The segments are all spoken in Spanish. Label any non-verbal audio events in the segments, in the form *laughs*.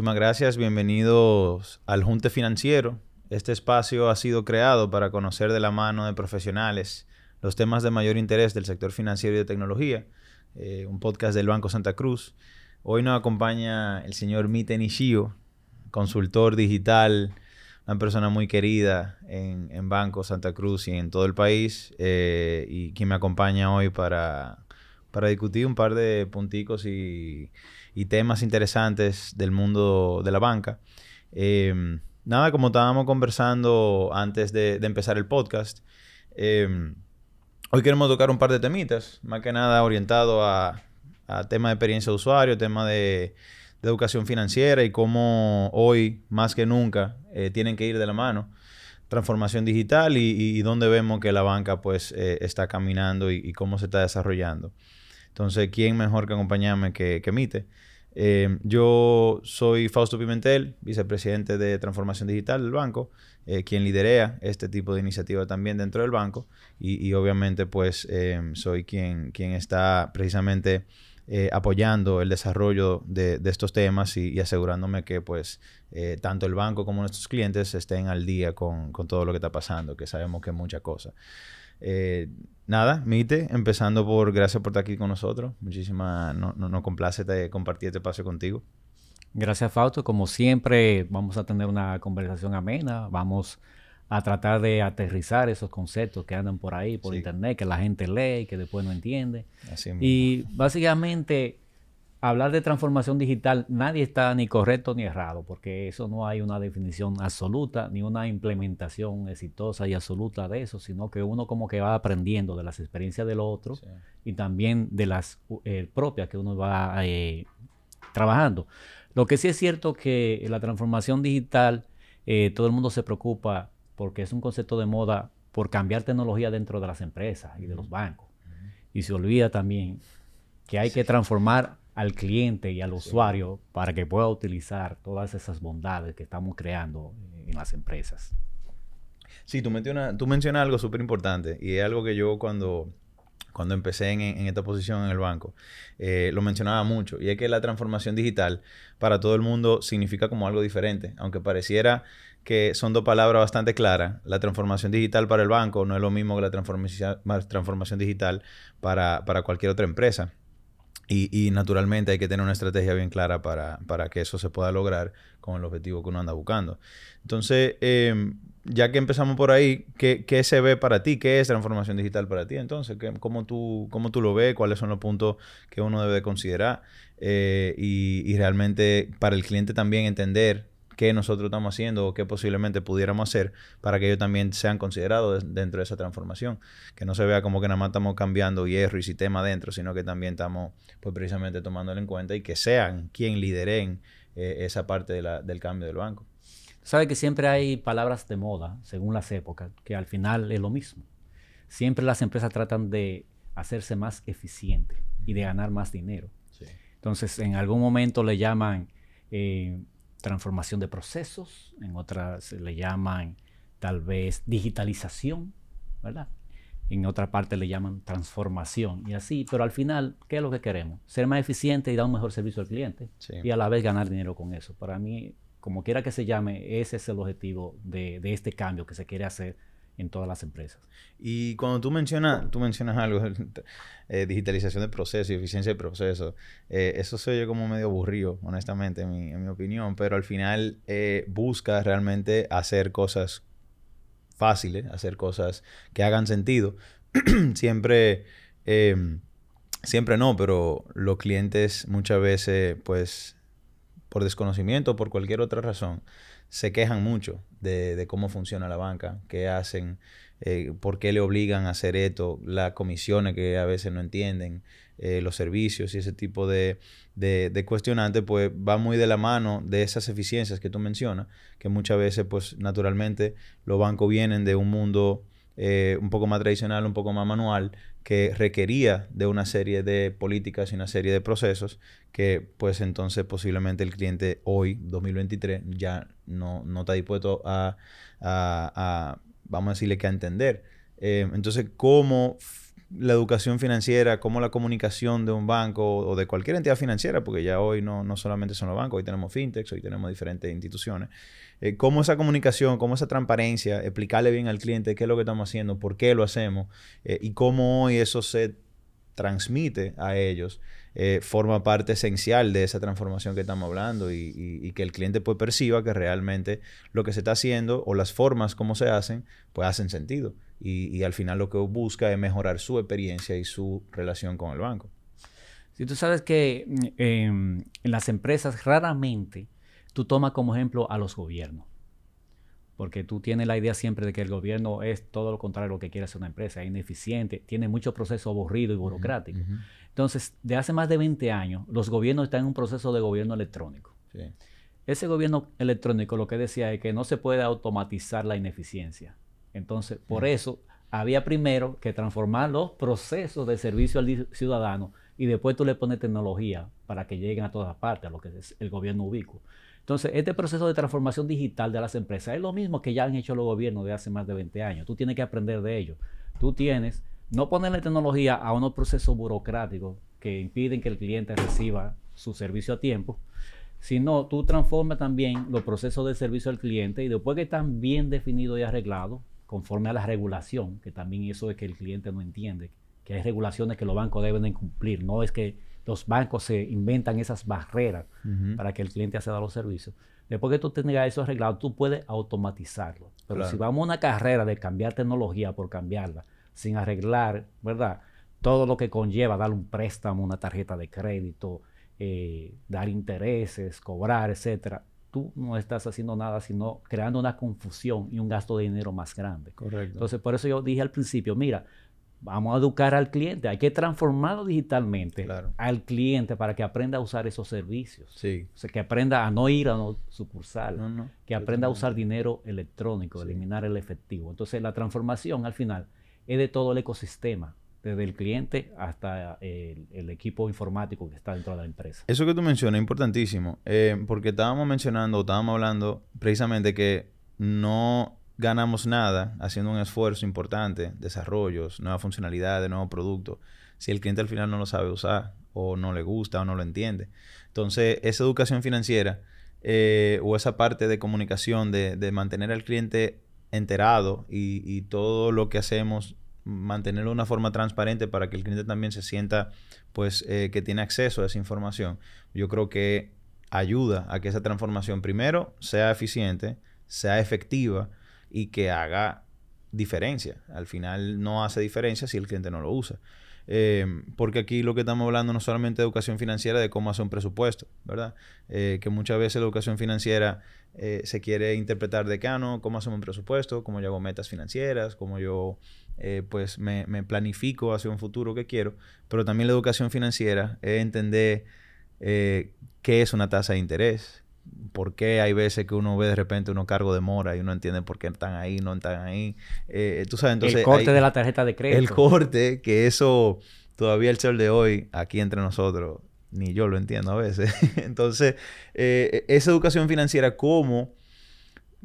Muchísimas gracias, bienvenidos al Junte Financiero. Este espacio ha sido creado para conocer de la mano de profesionales los temas de mayor interés del sector financiero y de tecnología. Eh, un podcast del Banco Santa Cruz. Hoy nos acompaña el señor Mite Nishio, consultor digital, una persona muy querida en, Banco Santa Cruz y en todo el país, eh, y quien me acompaña hoy para, para discutir un par de punticos y, temas interesantes del mundo de la banca. Eh, nada, como estábamos conversando antes de, empezar el podcast, eh, hoy queremos tocar un par de temitas, más que nada orientado a, a tema de experiencia de usuario, tema de de educación financiera y cómo hoy, más que nunca, eh, tienen que ir de la mano. Transformación digital y, dónde vemos que la banca pues eh, está caminando y, cómo se está desarrollando. Entonces, ¿quién mejor que acompañarme que, que Mite? Eh, yo soy Fausto Pimentel, vicepresidente de Transformación Digital del banco, quien liderea este tipo de iniciativa también dentro del banco y, obviamente pues soy quien, quien está precisamente eh, apoyando el desarrollo de, estos temas y, asegurándome que pues eh, tanto el banco como nuestros clientes estén al día con, todo lo que está pasando, que sabemos que es mucha cosa. Nada, Mite, empezando por gracias por estar aquí con nosotros. Muchísimas, no, no, no complace compartir este espacio contigo. Gracias, Fausto. Como siempre, vamos a tener una conversación amena. Vamos a tratar de aterrizar esos conceptos que andan por ahí, por internet, que la gente lee y que después no entiende. y básicamente, hablar de transformación digital, nadie está ni correcto ni errado, porque eso no hay una definición absoluta, ni una implementación exitosa y absoluta de eso, sino que uno como que va aprendiendo de las experiencias del otro y también de las eh, propias que uno va eh, trabajando. Lo que sí es cierto que la transformación digital, eh, todo el mundo se preocupa porque es un concepto de moda por cambiar tecnología dentro de las empresas y de los bancos. Y se olvida también que hay que transformar al cliente y al usuario para que pueda utilizar todas esas bondades que estamos creando en las empresas. Sí, tú mencionas, tú mencionas algo súper importante y es algo que yo cuando, cuando empecé en, esta posición en el banco, eh, lo mencionaba mucho, y es que la transformación digital para todo el mundo significa como algo diferente, aunque pareciera que son dos palabras bastante claras. La transformación digital para el banco no es lo mismo que la transformación, digital para, cualquier otra empresa. Y, naturalmente hay que tener una estrategia bien clara para, que eso se pueda lograr con el objetivo que uno anda buscando. Entonces, em, ya que empezamos por ahí, ¿qué, se ve para ti? ¿Qué es transformación digital para ti? Entonces, cómo, tú, ¿cómo tú lo ves? ¿Cuáles son los puntos que uno debe considerar? Eh, y, y realmente para el cliente también entender qué nosotros estamos haciendo o qué posiblemente pudiéramos hacer para que ellos también sean considerados dentro de esa transformación. Que no se vea como que nada más estamos cambiando hierro y sistema dentro, sino que también estamos pues precisamente tomándolo en cuenta y que sean quien lideren eh, esa parte del cambio del banco. Sabe que siempre hay palabras de moda, según las épocas, que al final es lo mismo. Siempre las empresas tratan de hacerse más eficientes y de ganar más dinero. Entonces, en algún momento le llaman eh, transformación de procesos, en otras se le llaman tal vez digitalización, ¿verdad? En otra parte le llaman transformación y así, pero al final, ¿qué es lo que queremos? Ser más eficiente y dar un mejor servicio al cliente y a la vez ganar dinero con eso. Para mí, como quiera que se llame, ese es el objetivo de, de este cambio que se quiere hacer en todas las empresas. Y cuando tú mencionas, tú mencionas algo, *laughs* eh, digitalización de procesos y eficiencia de procesos, eh, eso se oye como medio aburrido, honestamente, en mi, opinión, pero al final eh, busca realmente hacer cosas fáciles, hacer cosas que hagan sentido. *clears throat* siempre, em, siempre no, pero los clientes muchas veces, pues, por desconocimiento o por cualquier otra razón, se quejan mucho de, cómo funciona la banca, qué hacen, eh, por qué le obligan a hacer esto, las comisiones que a veces no entienden, eh, los servicios y ese tipo de, de, cuestionantes, pues va muy de la mano de esas eficiencias que tú mencionas, que muchas veces, pues naturalmente, los bancos vienen de un mundo eh, un poco más tradicional, un poco más manual, que requería de una serie de políticas y una serie de procesos que pues entonces posiblemente el cliente hoy, 2023, ya no, no está dispuesto a, vamos a decirle que a entender. Eh, entonces, ¿cómo la educación financiera, cómo la comunicación de un banco o de cualquier entidad financiera, porque ya hoy no, no solamente son los bancos, hoy tenemos fintechs, hoy tenemos diferentes instituciones, eh, cómo esa comunicación, cómo esa transparencia, explicarle bien al cliente qué es lo que estamos haciendo, por qué lo hacemos eh, y cómo hoy eso se transmite a ellos, eh, forma parte esencial de esa transformación que estamos hablando y, que el cliente pues perciba que realmente lo que se está haciendo o las formas como se hacen, pues hacen sentido. Y, al final lo que busca es mejorar su experiencia y su relación con el banco. Si tú sabes que em, en las empresas raramente tú tomas como ejemplo a los gobiernos. Porque tú tienes la idea siempre de que el gobierno es todo lo contrario a lo que quiere hacer una empresa, es ineficiente, tiene mucho proceso aburrido y burocrático. Entonces, de hace más de 20 años, los gobiernos están en un proceso de gobierno electrónico. Ese gobierno electrónico lo que decía es que no se puede automatizar la ineficiencia. Entonces, por eso había primero que transformar los procesos de servicio al ciudadano y después tú le pones tecnología para que lleguen a todas partes, a lo que es el gobierno ubicuo. Entonces, este proceso de transformación digital de las empresas es lo mismo que ya han hecho los gobiernos de hace más de 20 años. Tú tienes que aprender de ello. Tú tienes, no ponerle tecnología a unos procesos burocráticos que impiden que el cliente reciba su servicio a tiempo, sino tú transformas también los procesos de servicio al cliente y después que están bien definidos y arreglados, conforme a la regulación, que también eso es que el cliente no entiende, que hay regulaciones que los bancos deben cumplir, no es que los bancos se inventan esas barreras para que el cliente acceda a los servicios. Después que tú tengas eso arreglado, tú puedes automatizarlo. Pero si vamos a una carrera de cambiar tecnología por cambiarla, sin arreglar, ¿verdad? Todo lo que conlleva dar un préstamo, una tarjeta de crédito, eh, dar intereses, cobrar, etcétera, tú no estás haciendo nada sino creando una confusión y un gasto de dinero más grande. Correcto. Entonces, por eso yo dije al principio, mira, Vamos a educar al cliente, hay que transformarlo digitalmente al cliente para que aprenda a usar esos servicios. Sí. O sea, que aprenda a no ir a una sucursal, que aprenda a usar dinero electrónico, eliminar el efectivo. Entonces, la transformación al final es de todo el ecosistema, desde el cliente hasta el, equipo informático que está dentro de la empresa. Eso que tú mencionas es importantísimo, eh, porque estábamos mencionando, estábamos hablando precisamente que no ganamos nada haciendo un esfuerzo importante, desarrollos, nuevas funcionalidades, nuevos productos, si el cliente al final no lo sabe usar o no le gusta o no lo entiende. Entonces, esa educación financiera eh, o esa parte de comunicación, de, mantener al cliente enterado y, todo lo que hacemos, mantenerlo de una forma transparente para que el cliente también se sienta pues eh, que tiene acceso a esa información, yo creo que ayuda a que esa transformación primero sea eficiente, sea efectiva, y que haga diferencia. Al final no hace diferencia si el cliente no lo usa. Eh, porque aquí lo que estamos hablando no solamente de educación financiera, de cómo hacer un presupuesto, ¿verdad? Eh, que muchas veces la educación financiera eh, se quiere interpretar de que, ah, no, cómo hacemos un presupuesto, cómo yo hago metas financieras, cómo yo pues me, me, planifico hacia un futuro que quiero, pero también la educación financiera es entender qué es una tasa de interés, por qué hay veces que uno ve de repente uno cargo de mora y uno entiende por qué están ahí, no están ahí. Eh, tú sabes, entonces... El corte de la tarjeta de crédito. El corte, que eso todavía el sol de hoy, aquí entre nosotros, ni yo lo entiendo a veces. *laughs* entonces, eh, esa educación financiera, ¿cómo?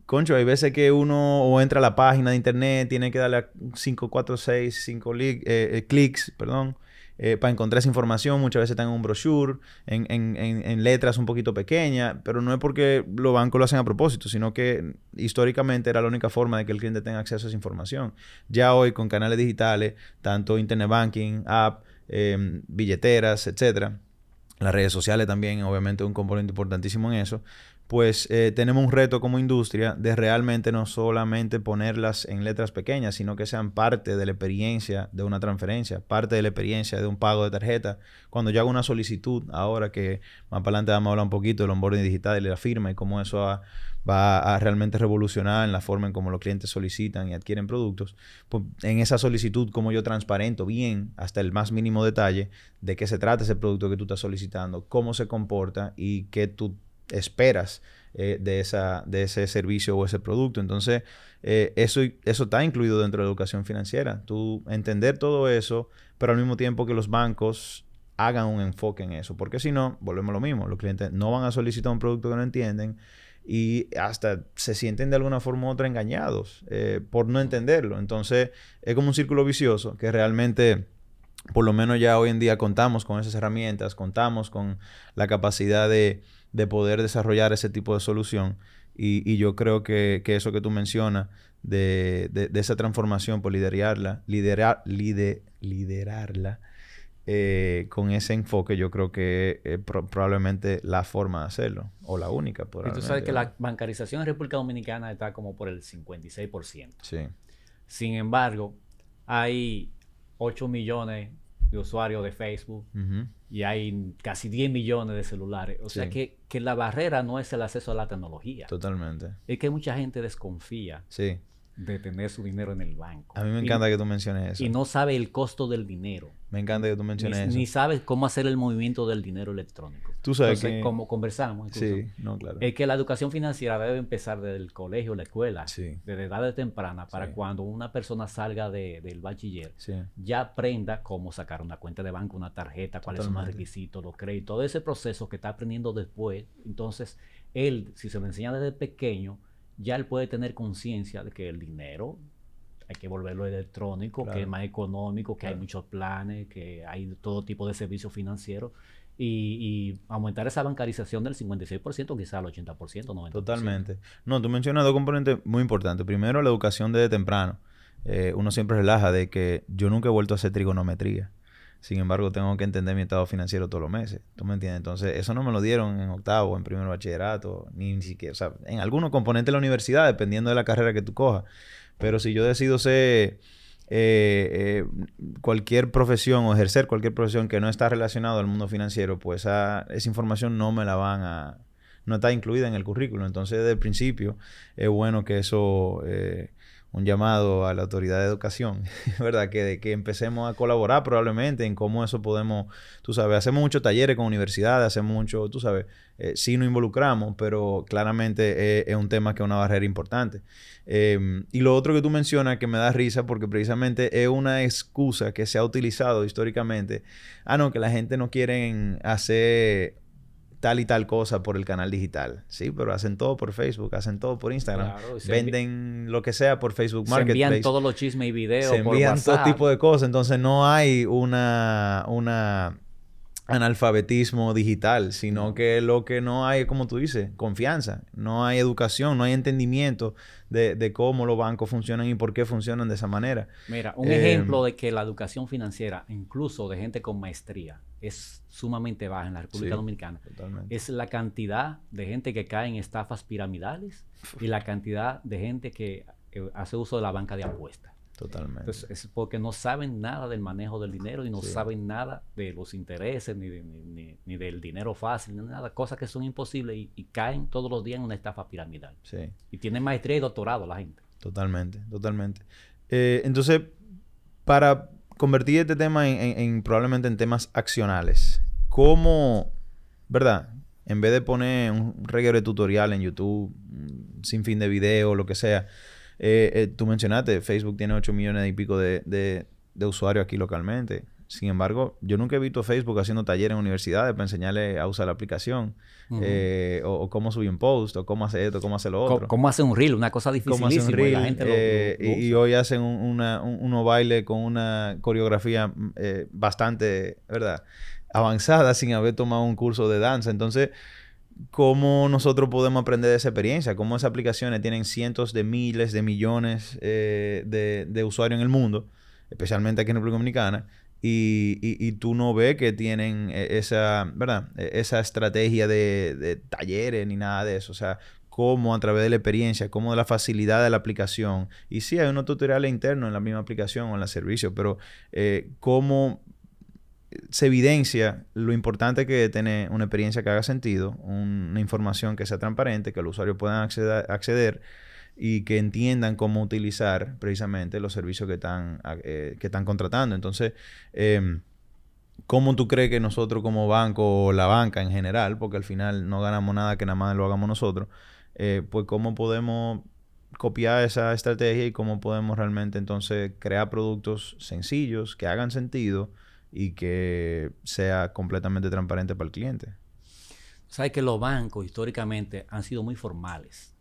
Concho, hay veces que uno o entra a la página de internet, tiene que darle a 5, 4, 6, 5 clics, perdón, eh, para encontrar esa información. Muchas veces están en un brochure, en, en, en, letras un poquito pequeñas, pero no es porque los bancos lo hacen a propósito, sino que históricamente era la única forma de que el cliente tenga acceso a esa información. Ya hoy con canales digitales, tanto internet banking, app, em, billeteras, etcétera. Las redes sociales también, obviamente, un componente importantísimo en eso pues eh, tenemos un reto como industria de realmente no solamente ponerlas en letras pequeñas, sino que sean parte de la experiencia de una transferencia, parte de la experiencia de un pago de tarjeta. Cuando yo hago una solicitud, ahora que más para adelante vamos a hablar un poquito del onboarding digital y de la firma y cómo eso va a realmente revolucionar en la forma en cómo los clientes solicitan y adquieren productos, pues en esa solicitud, como yo transparento bien hasta el más mínimo detalle de qué se trata ese producto que tú estás solicitando, cómo se comporta y qué tú esperas eh, de, esa, de ese servicio o ese producto. Entonces, eh, eso, eso está incluido dentro de la educación financiera. Tú entender todo eso, pero al mismo tiempo que los bancos hagan un enfoque en eso. Porque si no, volvemos a lo mismo. Los clientes no van a solicitar un producto que no entienden y hasta se sienten de alguna forma u otra engañados eh, por no entenderlo. Entonces, es como un círculo vicioso que realmente por lo menos ya hoy en día contamos con esas herramientas, contamos con la capacidad de, de poder desarrollar ese tipo de solución. Y, y yo creo que, que, eso que tú mencionas, de, de, de esa transformación, por liderarla, liderar, lider, liderarla, eh, con ese enfoque, yo creo que es pro probablemente la forma de hacerlo, o la única. Y tú sabes que la bancarización en República Dominicana está como por el 56%. Sí. Sin embargo, hay 8 millones de usuarios de Facebook uh -huh. y hay casi 10 millones de celulares. O sí. sea que, que, la barrera no es el acceso a la tecnología. Totalmente. Es que mucha gente desconfía. Sí de tener su dinero en el banco. A mí me encanta y, que tú menciones eso. Y no sabe el costo del dinero. Me encanta que tú menciones ni, eso. Ni sabe cómo hacer el movimiento del dinero electrónico. Tú sabes Entonces, que... como conversamos, incluso, sí, no, claro. es que la educación financiera debe empezar desde el colegio, la escuela, sí. desde edades tempranas, para sí. cuando una persona salga de, del bachiller, sí. ya aprenda cómo sacar una cuenta de banco, una tarjeta, cuáles Totalmente. son los requisitos, los créditos, todo ese proceso que está aprendiendo después. Entonces, él, si se lo enseña desde pequeño, ya él puede tener conciencia de que el dinero hay que volverlo electrónico, claro. que es más económico, que claro. hay muchos planes, que hay todo tipo de servicios financieros. Y, y, aumentar esa bancarización del 56%, quizás al 80%, 90%. Totalmente. No, tú mencionas dos componentes muy importantes. Primero, la educación desde temprano. Eh, uno siempre relaja de que yo nunca he vuelto a hacer trigonometría. Sin embargo, tengo que entender mi estado financiero todos los meses. ¿Tú me entiendes? Entonces, eso no me lo dieron en octavo, en primer bachillerato, ni, ni siquiera, o sea, en algunos componentes de la universidad, dependiendo de la carrera que tú cojas. Pero si yo decido ser eh, eh, cualquier profesión o ejercer cualquier profesión que no está relacionado al mundo financiero, pues esa, esa información no me la van a... no está incluida en el currículo. Entonces, desde el principio, es bueno que eso... Eh, un llamado a la autoridad de educación, *laughs* ¿verdad? Que, de, que empecemos a colaborar probablemente en cómo eso podemos, tú sabes, hacemos muchos talleres con universidades, hacemos mucho, tú sabes, eh, sí nos involucramos, pero claramente es, un tema que es una barrera importante. Eh, y lo otro que tú mencionas que me da risa porque precisamente es una excusa que se ha utilizado históricamente. Ah, no, que la gente no quiere hacer tal y tal cosa por el canal digital. Sí, pero hacen todo por Facebook, hacen todo por Instagram. Claro, venden lo que sea por Facebook Marketplace. Se envían todos los chismes y videos Se envían todo tipo de cosas. Entonces no hay una, una analfabetismo digital, sino que lo que no hay, como tú dices, confianza. No hay educación, no hay entendimiento de, de cómo los bancos funcionan y por qué funcionan de esa manera. Mira, un eh, ejemplo de que la educación financiera, incluso de gente con maestría, es sumamente baja en la República sí, Dominicana. Totalmente. Es la cantidad de gente que cae en estafas piramidales y la cantidad de gente que eh, hace uso de la banca de apuestas. Totalmente. Entonces, es porque no saben nada del manejo del dinero y no sí. saben nada de los intereses, ni, de, ni, ni, ni, del dinero fácil, ni nada, cosas que son imposibles y, y, caen todos los días en una estafa piramidal. Sí. Y tienen maestría y doctorado la gente. Totalmente, totalmente. Eh, entonces, para convertir este tema en, en, en, probablemente en temas accionales, ¿cómo, verdad? En vez de poner un reguero de tutorial en YouTube, sin fin de video, lo que sea, eh, eh, tú mencionaste, Facebook tiene 8 millones y pico de, de, de, usuarios aquí localmente. Sin embargo, yo nunca he visto Facebook haciendo talleres en universidades para enseñarle a usar la aplicación. Uh -huh. eh, o, o, cómo subir un post, o cómo hacer esto, cómo hacer lo otro. ¿Cómo, cómo hacer un reel? Una cosa dificilísima. Reel, la gente lo, lo, lo y, y, hoy hacen un, una, un, unos bailes con una coreografía eh, bastante, ¿verdad? Avanzada sin haber tomado un curso de danza. Entonces, cómo nosotros podemos aprender de esa experiencia, cómo esas aplicaciones tienen cientos de miles de millones eh, de, de, usuarios en el mundo, especialmente aquí en República Dominicana, y, y, y, tú no ves que tienen e, esa, ¿verdad? E, esa estrategia de, talleres ni nada de eso. O sea, cómo a través de la experiencia, cómo de la facilidad de la aplicación. Y sí, hay unos tutoriales internos en la misma aplicación o en el servicio, pero eh, cómo se evidencia lo importante que es tener una experiencia que haga sentido, una información que sea transparente, que los usuarios puedan acceder y que entiendan cómo utilizar precisamente los servicios que están, eh, que están contratando. Entonces, eh, ¿cómo tú crees que nosotros como banco o la banca en general, porque al final no ganamos nada que nada más lo hagamos nosotros, eh, pues cómo podemos copiar esa estrategia y cómo podemos realmente entonces crear productos sencillos que hagan sentido, y que sea completamente transparente para el cliente. Sabes que los bancos históricamente han sido muy formales.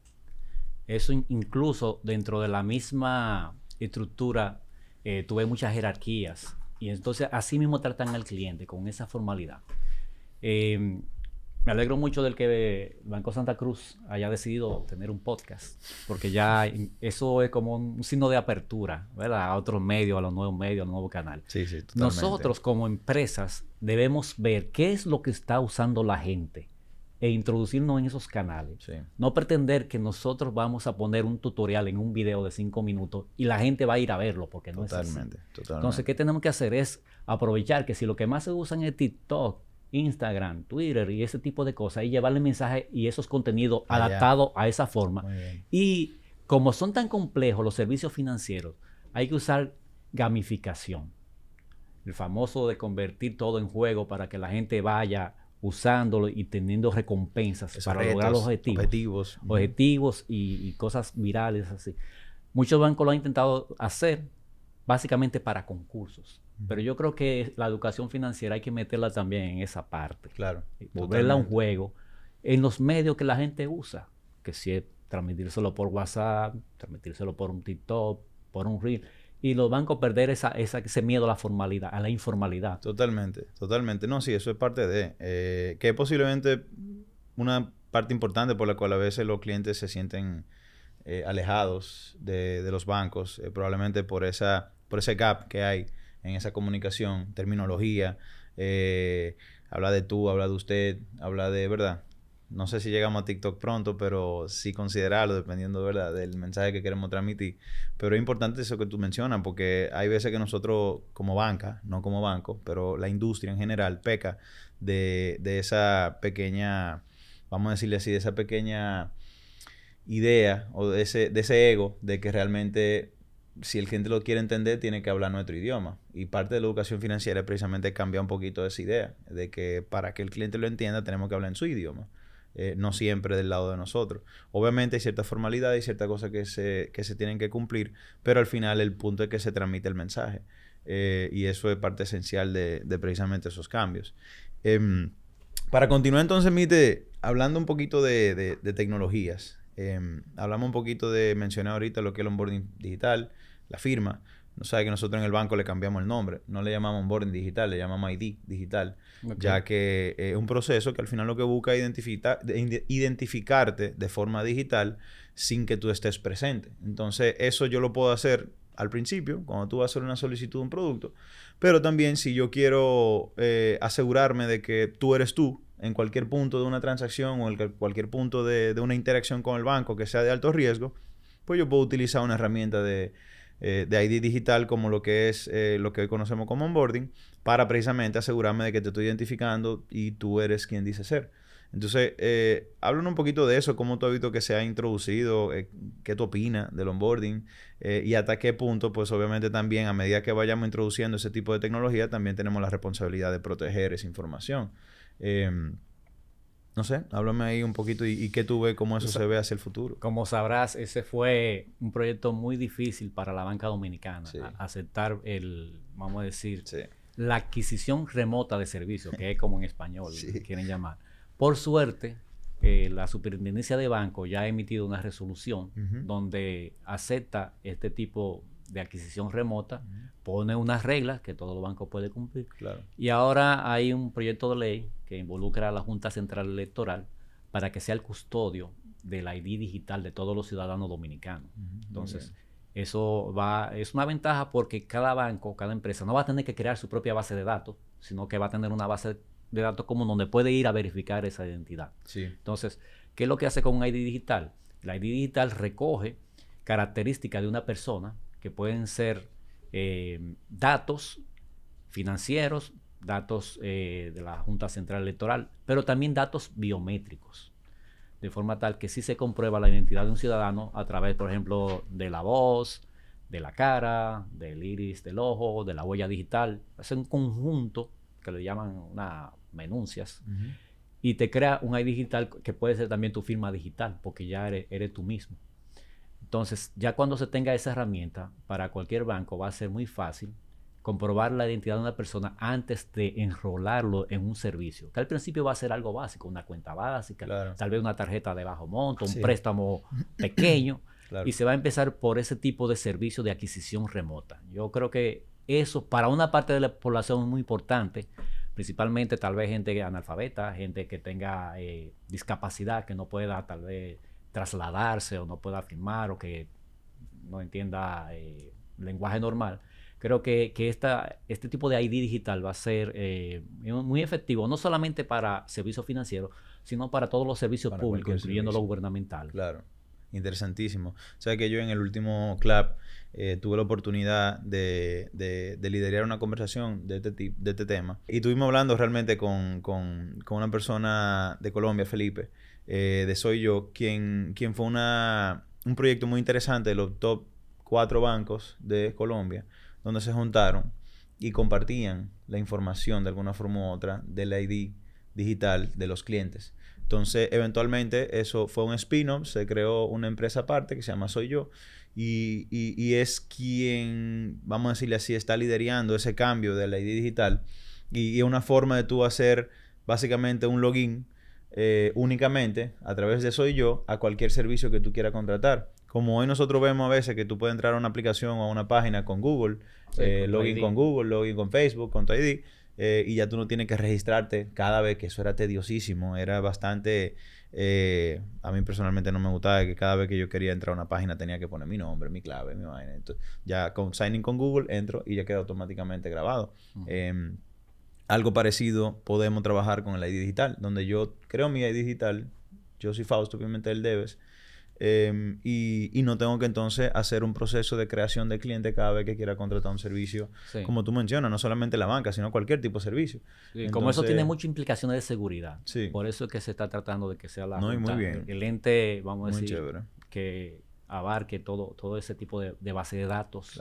Eso incluso dentro de la misma estructura eh, tuve muchas jerarquías Y entonces así mismo tratan al cliente con esa formalidad. Eh, me alegro mucho del que Banco Santa Cruz haya decidido tener un podcast, porque ya eso es como un signo de apertura, ¿verdad? A otros medios, a los nuevos medios, a los nuevos canales. Sí, sí, totalmente. Nosotros como empresas debemos ver qué es lo que está usando la gente e introducirnos en esos canales. Sí. No pretender que nosotros vamos a poner un tutorial en un video de cinco minutos y la gente va a ir a verlo, porque no Totalmente, es así. totalmente. Entonces, ¿qué tenemos que hacer? Es aprovechar que si lo que más se usan es TikTok, Instagram, Twitter y ese tipo de cosas, y llevarle mensajes y esos contenidos adaptados a esa forma. Y como son tan complejos los servicios financieros, hay que usar gamificación. El famoso de convertir todo en juego para que la gente vaya usándolo y teniendo recompensas para lograr los objetivos. objetivos. Objetivos y, y cosas virales así. Muchos bancos lo han intentado hacer básicamente para concursos. Pero yo creo que la educación financiera hay que meterla también en esa parte Claro. volverla un totalmente. juego en los medios que la gente usa, que si es transmitírselo por WhatsApp, transmitírselo por un TikTok, por un Reel, y los bancos perder esa, ese miedo a la formalidad, a la informalidad. Totalmente, totalmente. No, sí, eso es parte de. eh, que es posiblemente una parte importante por la cual a veces los clientes se sienten eh, alejados de, de los bancos, eh, probablemente por, esa, por ese gap que hay en esa comunicación, terminología. habla de tú, habla de usted, habla de verdad. No sé si llegamos a TikTok pronto, pero sí considerarlo dependiendo ¿verdad? del mensaje que queremos transmitir. Pero es importante eso que tú mencionas, porque hay veces que nosotros, como banca, no como banco, pero la industria en general peca de, de esa pequeña, vamos a decirle así, de esa pequeña idea o de ese, de ese ego de que realmente si el cliente lo quiere entender tiene que hablar nuestro idioma. Y parte de la educación financiera es precisamente cambiar un poquito esa idea, de que para que el cliente lo entienda tenemos que hablar en su idioma. Eh, no siempre del lado de nosotros. Obviamente hay cierta formalidad y ciertas cosas que se, que se tienen que cumplir, pero al final el punto es que se transmite el mensaje. Eh, y eso es parte esencial de, precisamente esos cambios. Em, para continuar entonces, Mite, hablando un poquito de, de- de tecnologías, em, hablamos un poquito de, mencioné ahorita lo que es el onboarding digital, la firma. No sabe que nosotros en el banco le cambiamos el nombre, no le llamamos onboarding digital, le llamamos ID digital, ya que es un proceso que al final lo que busca es identifica- de- ide- identificarte de forma digital sin que tú estés presente. Entonces, eso yo lo puedo hacer al principio, cuando tú vas a hacer una solicitud de un producto, pero también si yo quiero eh, asegurarme de que tú eres tú en cualquier punto de una transacción o en cual- cualquier punto de, de una interacción con el banco que sea de alto riesgo, pues yo puedo utilizar una herramienta de, eh, de ID digital como lo que es eh, lo que hoy conocemos como onboarding para precisamente asegurarme de que te estoy identificando y tú eres quien dice ser. Entonces, eh, háblanos un poquito de eso, cómo tú has visto que se ha introducido, eh, qué tú opinas del onboarding y hasta qué punto, pues obviamente también a medida que vayamos introduciendo ese tipo de tecnología, también tenemos la responsabilidad de proteger esa información. Eh, no sé, háblame ahí un poquito y, y qué tú ves, cómo eso se ve hacia el futuro. Como sabrás, ese fue un proyecto muy difícil para la banca dominicana. Sí. aceptar el, vamos a decir, Sí. la adquisición remota de servicios, que es como en español *laughs* Sí. quieren llamar. Por suerte, eh, la Superintendencia de Banco ya ha emitido una resolución donde acepta este tipo de adquisición remota, pone unas reglas que todo banco puede cumplir. Claro. Y ahora hay un proyecto de ley que involucra a la Junta Central Electoral para que sea el custodio del ID digital de todos los ciudadanos dominicanos. Entonces, eso va, es una ventaja porque cada banco, cada empresa no va a tener que crear su propia base de datos, sino que va a tener una base de datos común donde puede ir a verificar esa identidad. Sí. Entonces, ¿qué es lo que hace con un ID digital? El ID digital recoge características de una persona que pueden ser eh, datos financieros, datos eh, de la Junta Central Electoral, pero también datos biométricos. De forma tal que sí se comprueba la identidad de un ciudadano a través, por ejemplo, de la voz, de la cara, del iris del ojo, de la huella digital. Es un conjunto que le llaman una menuncias y te crea un ID digital que puede ser también tu firma digital, porque ya eres, eres tú mismo. Entonces, ya cuando se tenga esa herramienta, para cualquier banco va a ser muy fácil comprobar la identidad de una persona antes de enrolarlo en un servicio. Que al principio va a ser algo básico, una cuenta básica, Claro. tal vez una tarjeta de bajo monto, un Sí. préstamo *clears throat* pequeño, Claro. y se va a empezar por ese tipo de servicio de adquisición remota. Yo creo que eso para una parte de la población es muy importante, principalmente tal vez gente analfabeta, gente que tenga eh, discapacidad, que no pueda tal vez trasladarse o no pueda firmar o que no entienda eh, lenguaje normal. Creo que, que esta, este tipo de ID digital va a ser eh, muy efectivo, no solamente para servicios financieros, sino para todos los servicios públicos, incluyendo lo gubernamental. Claro, interesantísimo. O sea que yo en el último club eh, tuve la oportunidad de, de, liderar una conversación de este, de este tema. Y estuvimos hablando realmente con, con, con una persona de Colombia, Felipe, eh, de Soy Yo, quien, quien fue una, un proyecto muy interesante de los top cuatro bancos de Colombia, donde se juntaron y compartían la información de alguna forma u otra del ID digital de los clientes. Entonces, eventualmente, eso fue un spin-off, se creó una empresa aparte que se llama Soy Yo, y, es quien, vamos a decirle así, está liderando ese cambio del ID digital. Y, es una forma de tú hacer básicamente un login eh, únicamente a través de Soy Yo a cualquier servicio que tú quieras contratar. Como hoy nosotros vemos a veces que tú puedes entrar a una aplicación o a una página con Google, eh, login con Google, login con Facebook, con tu ID, eh, y ya tú no tienes que registrarte cada vez, que eso era tediosísimo, era bastante... Eh, a mí personalmente no me gustaba que cada vez que yo quería entrar a una página tenía que poner mi nombre, mi clave, mi vaina. Entonces, ya con signing con Google entro y ya queda automáticamente grabado. Em, algo parecido podemos trabajar con el ID digital, donde yo creo mi ID digital, yo soy Fausto, obviamente él Em, y, no tengo que entonces hacer un proceso de creación de cliente cada vez que quiera contratar un servicio, como tú mencionas, no solamente la banca, sino cualquier tipo de servicio. como eso tiene muchas implicaciones de seguridad, por eso es que se está tratando de que sea la el ente, vamos a decir, que abarque todo, todo ese tipo de, base de datos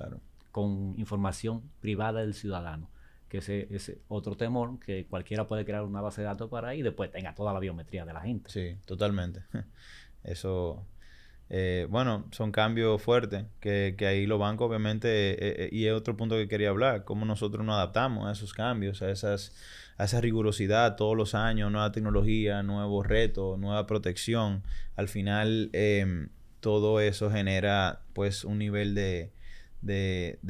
con información privada del ciudadano que ese es otro temor, que cualquiera puede crear una base de datos para ahí y después tenga toda la biometría de la gente. Sí, totalmente. *laughs* Eso eh, bueno, son cambios fuertes que, ahí los bancos obviamente, eh, eh, y es otro punto que quería hablar, cómo nosotros nos adaptamos a esos cambios, a, esas, a esa rigurosidad todos los años, nueva tecnología, nuevos retos, nueva protección. Al final em, todo eso genera pues un nivel de,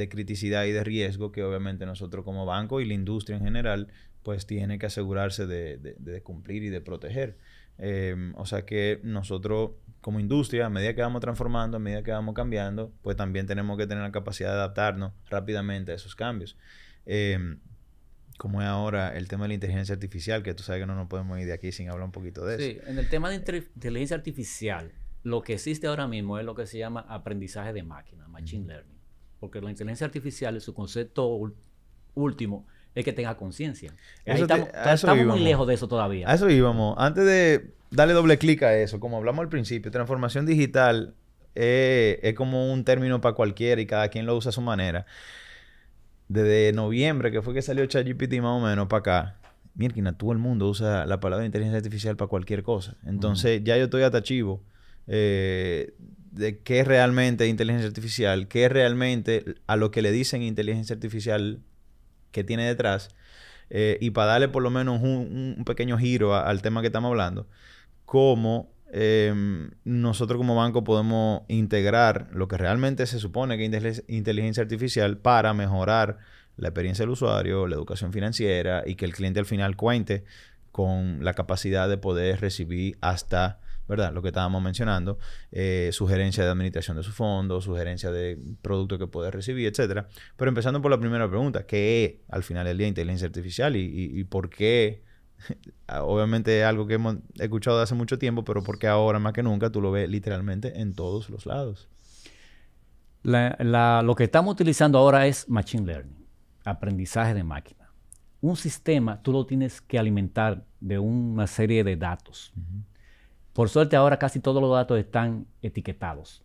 criticidad y de riesgo que obviamente nosotros como banco y la industria en general pues tiene que asegurarse de cumplir y de proteger. Em, o sea que nosotros como industria, a medida que vamos transformando, a medida que vamos cambiando, pues también tenemos que tener la capacidad de adaptarnos rápidamente a esos cambios. Em, como es ahora el tema de la inteligencia artificial, que tú sabes que no nos podemos ir de aquí sin hablar un poquito de eso. Sí, en el tema de inteligencia artificial, lo que existe ahora mismo es lo que se llama aprendizaje de máquina, machine learning. Porque la inteligencia artificial, su concepto último, es que tenga conciencia. Estamos, estamos muy lejos de eso todavía. A eso íbamos. Antes de darle doble clic a eso, como hablamos al principio, transformación digital es como un término para cualquiera y cada quien lo usa a su manera. Desde noviembre, que fue que salió ChatGPT más o menos para acá, mira, todo el mundo usa la palabra inteligencia artificial para cualquier cosa. Entonces, ya yo estoy atachivo eh, de qué es realmente inteligencia artificial, qué es realmente a lo que le dicen inteligencia artificial que tiene detrás. Eh, y para darle por lo menos un, pequeño giro al tema que estamos hablando, cómo em, nosotros como banco podemos integrar lo que realmente se supone que es inteligencia artificial para mejorar la experiencia del usuario, la educación financiera y que el cliente al final cuente con la capacidad de poder recibir hasta, ¿verdad? Lo que estábamos mencionando, eh, sugerencia de administración de su fondo, sugerencia de producto que puede recibir, etcétera. Pero empezando por la primera pregunta, ¿qué es al final del día inteligencia artificial y por qué *laughs* obviamente es algo que hemos escuchado hace mucho tiempo, pero porque ahora más que nunca tú lo ves literalmente en todos los lados. lo que estamos utilizando ahora es Machine Learning, aprendizaje de máquina. Un sistema tú lo tienes que alimentar de una serie de datos. Por suerte ahora casi todos los datos están etiquetados.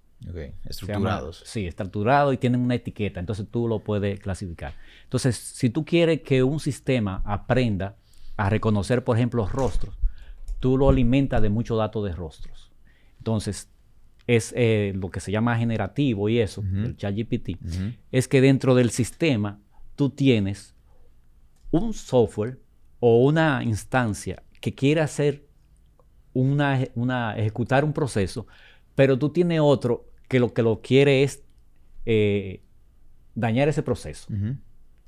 estructurados. sí, estructurados y tienen una etiqueta, entonces tú lo puedes clasificar. Entonces, si tú quieres que un sistema aprenda a reconocer, por ejemplo, rostros, tú lo alimentas de muchos datos de rostros. Entonces, es eh, lo que se llama generativo y eso, el ChatGPT, es que dentro del sistema tú tienes un software o una instancia que quiere hacer una, una, ejecutar un proceso, pero tú tienes otro que lo que lo quiere es eh, dañar ese proceso.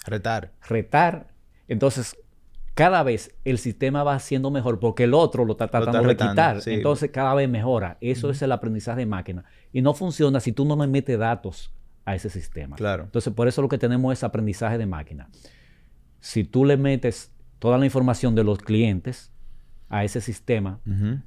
Retar. Retar. Entonces, cada vez el sistema va siendo mejor porque el otro lo está tratando de quitar. Entonces, cada vez mejora. Eso es el aprendizaje de máquina. Y no funciona si tú no le metes datos a ese sistema. Claro. Entonces, por eso lo que tenemos es aprendizaje de máquina. Si tú le metes toda la información de los clientes a ese sistema,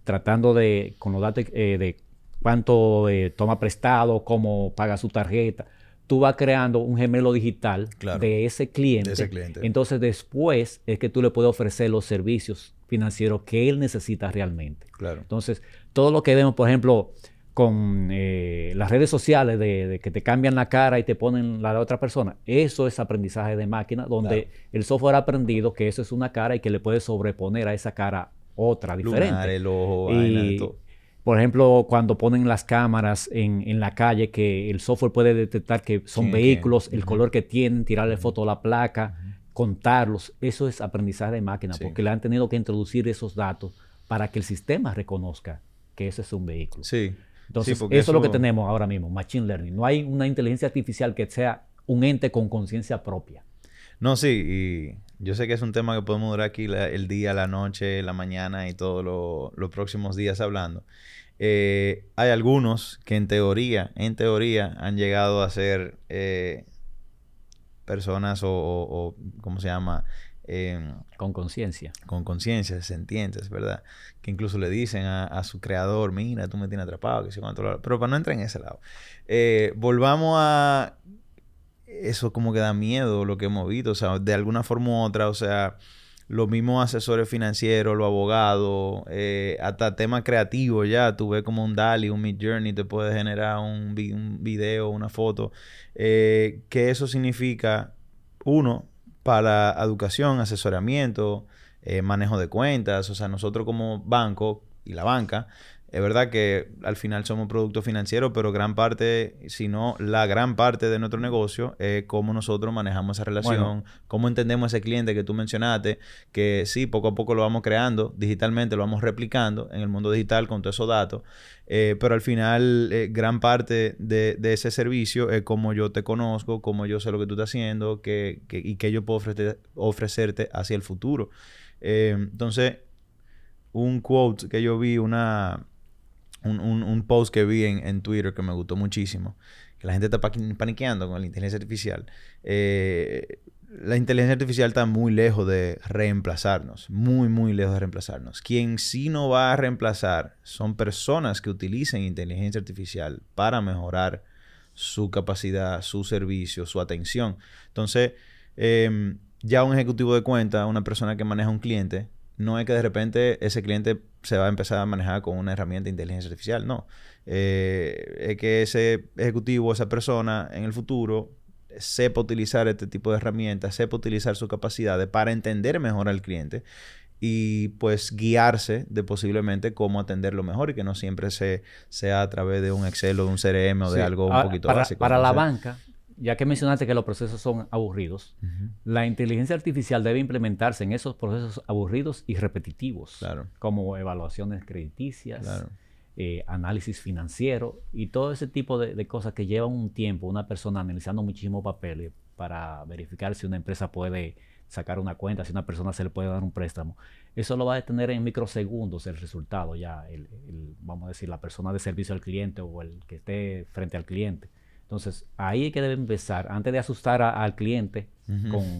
tratando de, con los datos eh, de cuánto eh, toma prestado, cómo paga su tarjeta, tú vas creando un gemelo digital de, ese cliente. de ese cliente. Entonces después es que tú le puedes ofrecer los servicios financieros que él necesita realmente. Claro. Entonces, todo lo que vemos, por ejemplo, con eh, las redes sociales de, que te cambian la cara y te ponen la de otra persona, eso es aprendizaje de máquina, donde el software ha aprendido que eso es una cara y que le puede sobreponer a esa cara otra diferente. el ojo, y, por ejemplo, cuando ponen las cámaras en, la calle, que el software puede detectar que son vehículos, el color que tienen, tirarle foto a la placa, contarlos, eso es aprendizaje de máquina, porque le han tenido que introducir esos datos para que el sistema reconozca que ese es un vehículo. Sí. Entonces, eso, es lo que tenemos ahora mismo, Machine Learning. No hay una inteligencia artificial que sea un ente con conciencia propia. No, sí, y yo sé que es un tema que podemos durar aquí el día, la noche, la mañana y todos los próximos días hablando. Eh, hay algunos que en teoría, en teoría, han llegado a ser eh, personas o, o, ¿cómo se llama? Em, con conciencia. Con conciencia, sentientes, ¿verdad? Que incluso le dicen a, su creador, mira, tú me tienes atrapado, que sé cuánto. Pero para no entrar en ese lado. Eh, volvamos a eso como que da miedo lo que hemos visto, o sea, de alguna forma u otra, o sea, los mismos asesores financieros, los abogados, eh, hasta temas creativos ya, tú ves como un DALI, un Mid Journey, te puede generar un, video, una foto, eh, que eso significa, uno, para educación, asesoramiento, eh, manejo de cuentas, o sea, nosotros como banco y la banca, es verdad que al final somos productos financieros, pero gran parte, si no la gran parte de nuestro negocio es cómo nosotros manejamos esa relación, cómo entendemos ese cliente que tú mencionaste, que sí, poco a poco lo vamos creando digitalmente, lo vamos replicando en el mundo digital con todos esos datos, eh, pero al final eh, gran parte de, ese servicio es cómo yo te conozco, cómo yo sé lo que tú estás haciendo que, y qué yo puedo ofrecerte hacia el futuro. Eh, entonces, un quote que yo vi, una un, post que vi en, Twitter que me gustó muchísimo, que la gente está paniqueando con la inteligencia artificial. Eh, la inteligencia artificial está muy lejos de reemplazarnos, muy, muy lejos de reemplazarnos. Quien sí no va a reemplazar son personas que utilicen inteligencia artificial para mejorar su capacidad, su servicio, su atención. Entonces, em, ya un ejecutivo de cuenta, una persona que maneja un cliente, no es que de repente ese cliente se va a empezar a manejar con una herramienta de inteligencia artificial, no. Eh, es que ese ejecutivo, esa persona en el futuro sepa utilizar este tipo de herramientas, sepa utilizar sus capacidades para entender mejor al cliente y pues guiarse de posiblemente cómo atenderlo mejor y que no siempre se, sea a través de un Excel o de un CRM o de algo un poquito para, básico. Para la banca, ya que mencionaste que los procesos son aburridos, la inteligencia artificial debe implementarse en esos procesos aburridos y repetitivos, como evaluaciones crediticias, eh, análisis financiero y todo ese tipo de, cosas que llevan un tiempo, una persona analizando muchísimo papel para verificar si una empresa puede sacar una cuenta, si una persona se le puede dar un préstamo. Eso lo va a tener en microsegundos el resultado ya, vamos a decir, la persona de servicio al cliente o el que esté frente al cliente. Entonces, ahí es que debe empezar, antes de asustar al cliente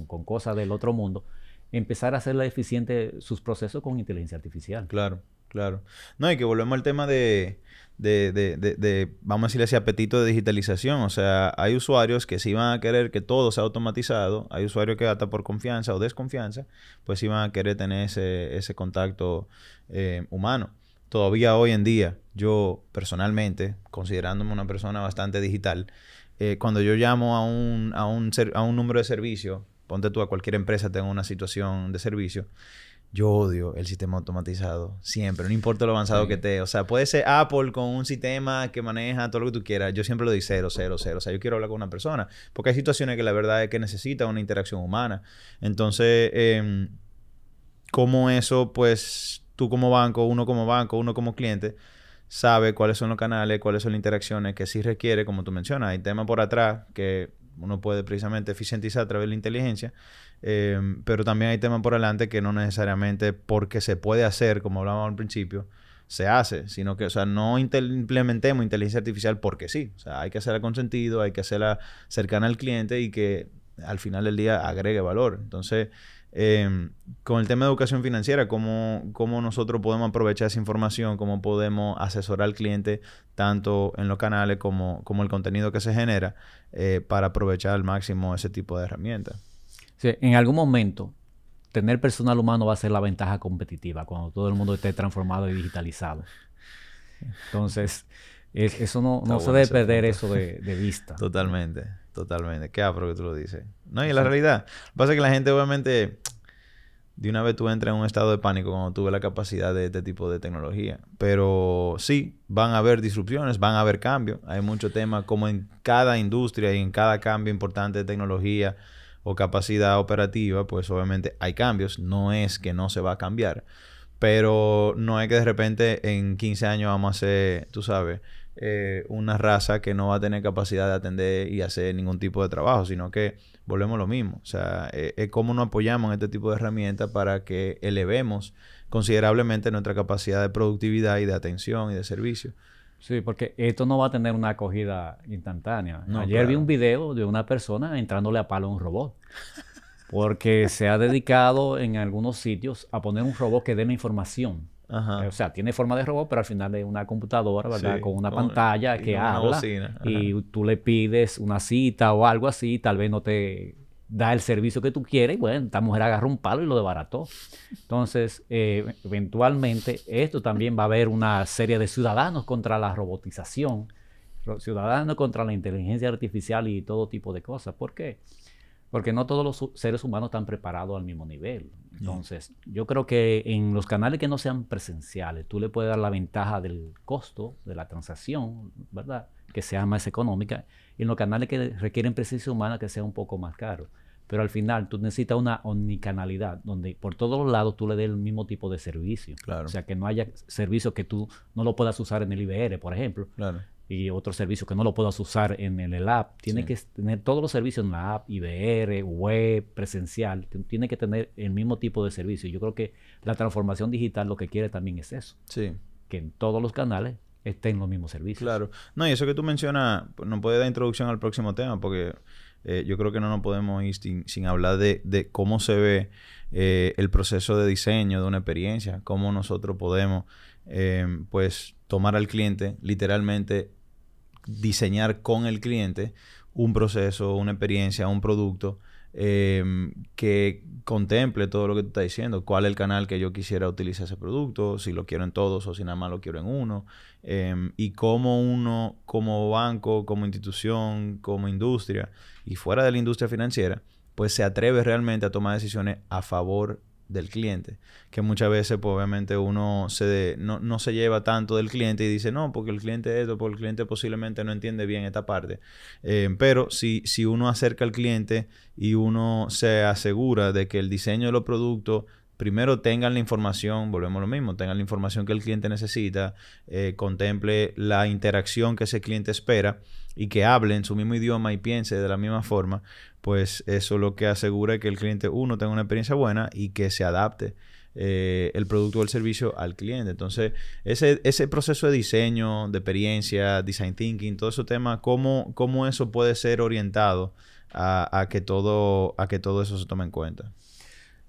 con, cosas del otro mundo, empezar a hacerle eficiente sus procesos con inteligencia artificial. Claro, claro. No, y que volvemos al tema de, de, de, de, vamos a decirle ese apetito de digitalización. O sea, hay usuarios que sí van a querer que todo sea automatizado, hay usuarios que hasta por confianza o desconfianza, pues sí van a querer tener ese, ese contacto eh, humano todavía hoy en día, yo personalmente, considerándome una persona bastante digital, eh, cuando yo llamo a un, a, un a un número de servicio, ponte tú a cualquier empresa tenga una situación de servicio, yo odio el sistema automatizado, siempre, no importa lo avanzado que esté. O sea, puede ser Apple con un sistema que maneja todo lo que tú quieras. Yo siempre lo doy cero, cero, cero. O sea, yo quiero hablar con una persona. Porque hay situaciones que la verdad es que necesita una interacción humana. Entonces, eh, como eso, pues, tú como banco, uno como banco, uno como cliente, sabe cuáles son los canales, cuáles son las interacciones que sí requiere, como tú mencionas. Hay temas por atrás que uno puede precisamente eficientizar a través de la inteligencia, eh, pero también hay temas por delante que no necesariamente porque se puede hacer, como hablábamos al principio, se hace, sino que, o sea, no implementemos inteligencia artificial porque sí, o sea, hay que hacerla con sentido, hay que hacerla cercana al cliente y que al final del día agregue valor. Entonces, eh, con el tema de educación financiera, ¿cómo, ¿cómo, nosotros podemos aprovechar esa información? ¿Cómo podemos asesorar al cliente tanto en los canales como, como el contenido que se genera eh, para aprovechar al máximo ese tipo de herramientas? Sí, en algún momento, tener personal humano va a ser la ventaja competitiva cuando todo el mundo esté transformado y digitalizado. Entonces, eso no, no se debe perder eso de, de vista. Totalmente. Totalmente. Qué apro que tú lo dices. No, y la realidad. Lo que pasa es que la gente, obviamente, de una vez tú entras en un estado de pánico cuando tú ves la capacidad de este tipo de tecnología. Pero sí, van a haber disrupciones, van a haber cambios. Hay muchos temas, como en cada industria y en cada cambio importante de tecnología o capacidad operativa, pues obviamente hay cambios. No es que no se va a cambiar. Pero no es que de repente en 15 años vamos a hacer, tú sabes, eh, una raza que no va a tener capacidad de atender y hacer ningún tipo de trabajo, sino que volvemos a lo mismo. O sea, eh, es cómo nos apoyamos en este tipo de herramientas para que elevemos considerablemente nuestra capacidad de productividad y de atención y de servicio. Sí, porque esto no va a tener una acogida instantánea. Ayer vi un video de una persona entrándole a palo a un robot. Porque se ha dedicado en algunos sitios a poner un robot que dé la información. O sea, tiene forma de robot, pero al final es una computadora, ¿verdad? con una pantalla que habla y tú le pides una cita o algo así, tal vez no te da el servicio que tú quieres y bueno, esta mujer agarra un palo y lo desbarató. Entonces, eh, eventualmente, esto también va a haber una serie de ciudadanos contra la robotización, ciudadanos contra la inteligencia artificial y todo tipo de cosas. ¿Por qué? Porque no todos los seres humanos están preparados al mismo nivel. Entonces, yo creo que en los canales que no sean presenciales, tú le puedes dar la ventaja del costo de la transacción, ¿verdad? Que sea más económica. Y en los canales que requieren presencia humana, que sea un poco más caro. Pero al final tú necesitas una omnicanalidad, donde por todos los lados tú le des el mismo tipo de servicio. Claro. O sea, que no haya servicio que tú no lo puedas usar en el IBR, por ejemplo. Claro y otros servicios que no lo puedas usar en el app. Tiene que tener todos los servicios en la app, IBR, web, presencial. Tiene que tener el mismo tipo de servicio. Yo creo que la transformación digital lo que quiere también es eso. Sí. Que en todos los canales estén los mismos servicios. Claro. No, y eso que tú mencionas pues, no puede dar introducción al próximo tema porque eh, yo creo que no nos podemos ir sin, hablar de, cómo se ve eh, el proceso de diseño de una experiencia, cómo nosotros podemos, eh, pues, tomar al cliente, literalmente diseñar con el cliente un proceso, una experiencia, un producto em, que contemple todo lo que tú estás diciendo, cuál es el canal que yo quisiera utilizar ese producto, si lo quiero en todos o si nada más lo quiero en uno, em, y cómo uno como banco, como institución, como industria y fuera de la industria financiera, pues se atreve realmente a tomar decisiones a favor del cliente, que muchas veces pues obviamente uno se no, no, se lleva tanto del cliente y dice, no, porque el cliente es esto, porque el cliente posiblemente no entiende bien esta parte. Eh, pero si, si uno acerca al cliente y uno se asegura de que el diseño de los productos primero tengan la información, volvemos a lo mismo, tengan la información que el cliente necesita, eh, contemple la interacción que ese cliente espera y que hable en su mismo idioma y piense de la misma forma, pues eso lo que asegura que el cliente, uno, tenga una experiencia buena y que se adapte eh, el producto o el servicio al cliente. Entonces, ese, ese proceso de diseño, de experiencia, design thinking, todo ese tema, ¿cómo, cómo eso puede ser orientado a, que todo, a que todo eso se tome en cuenta?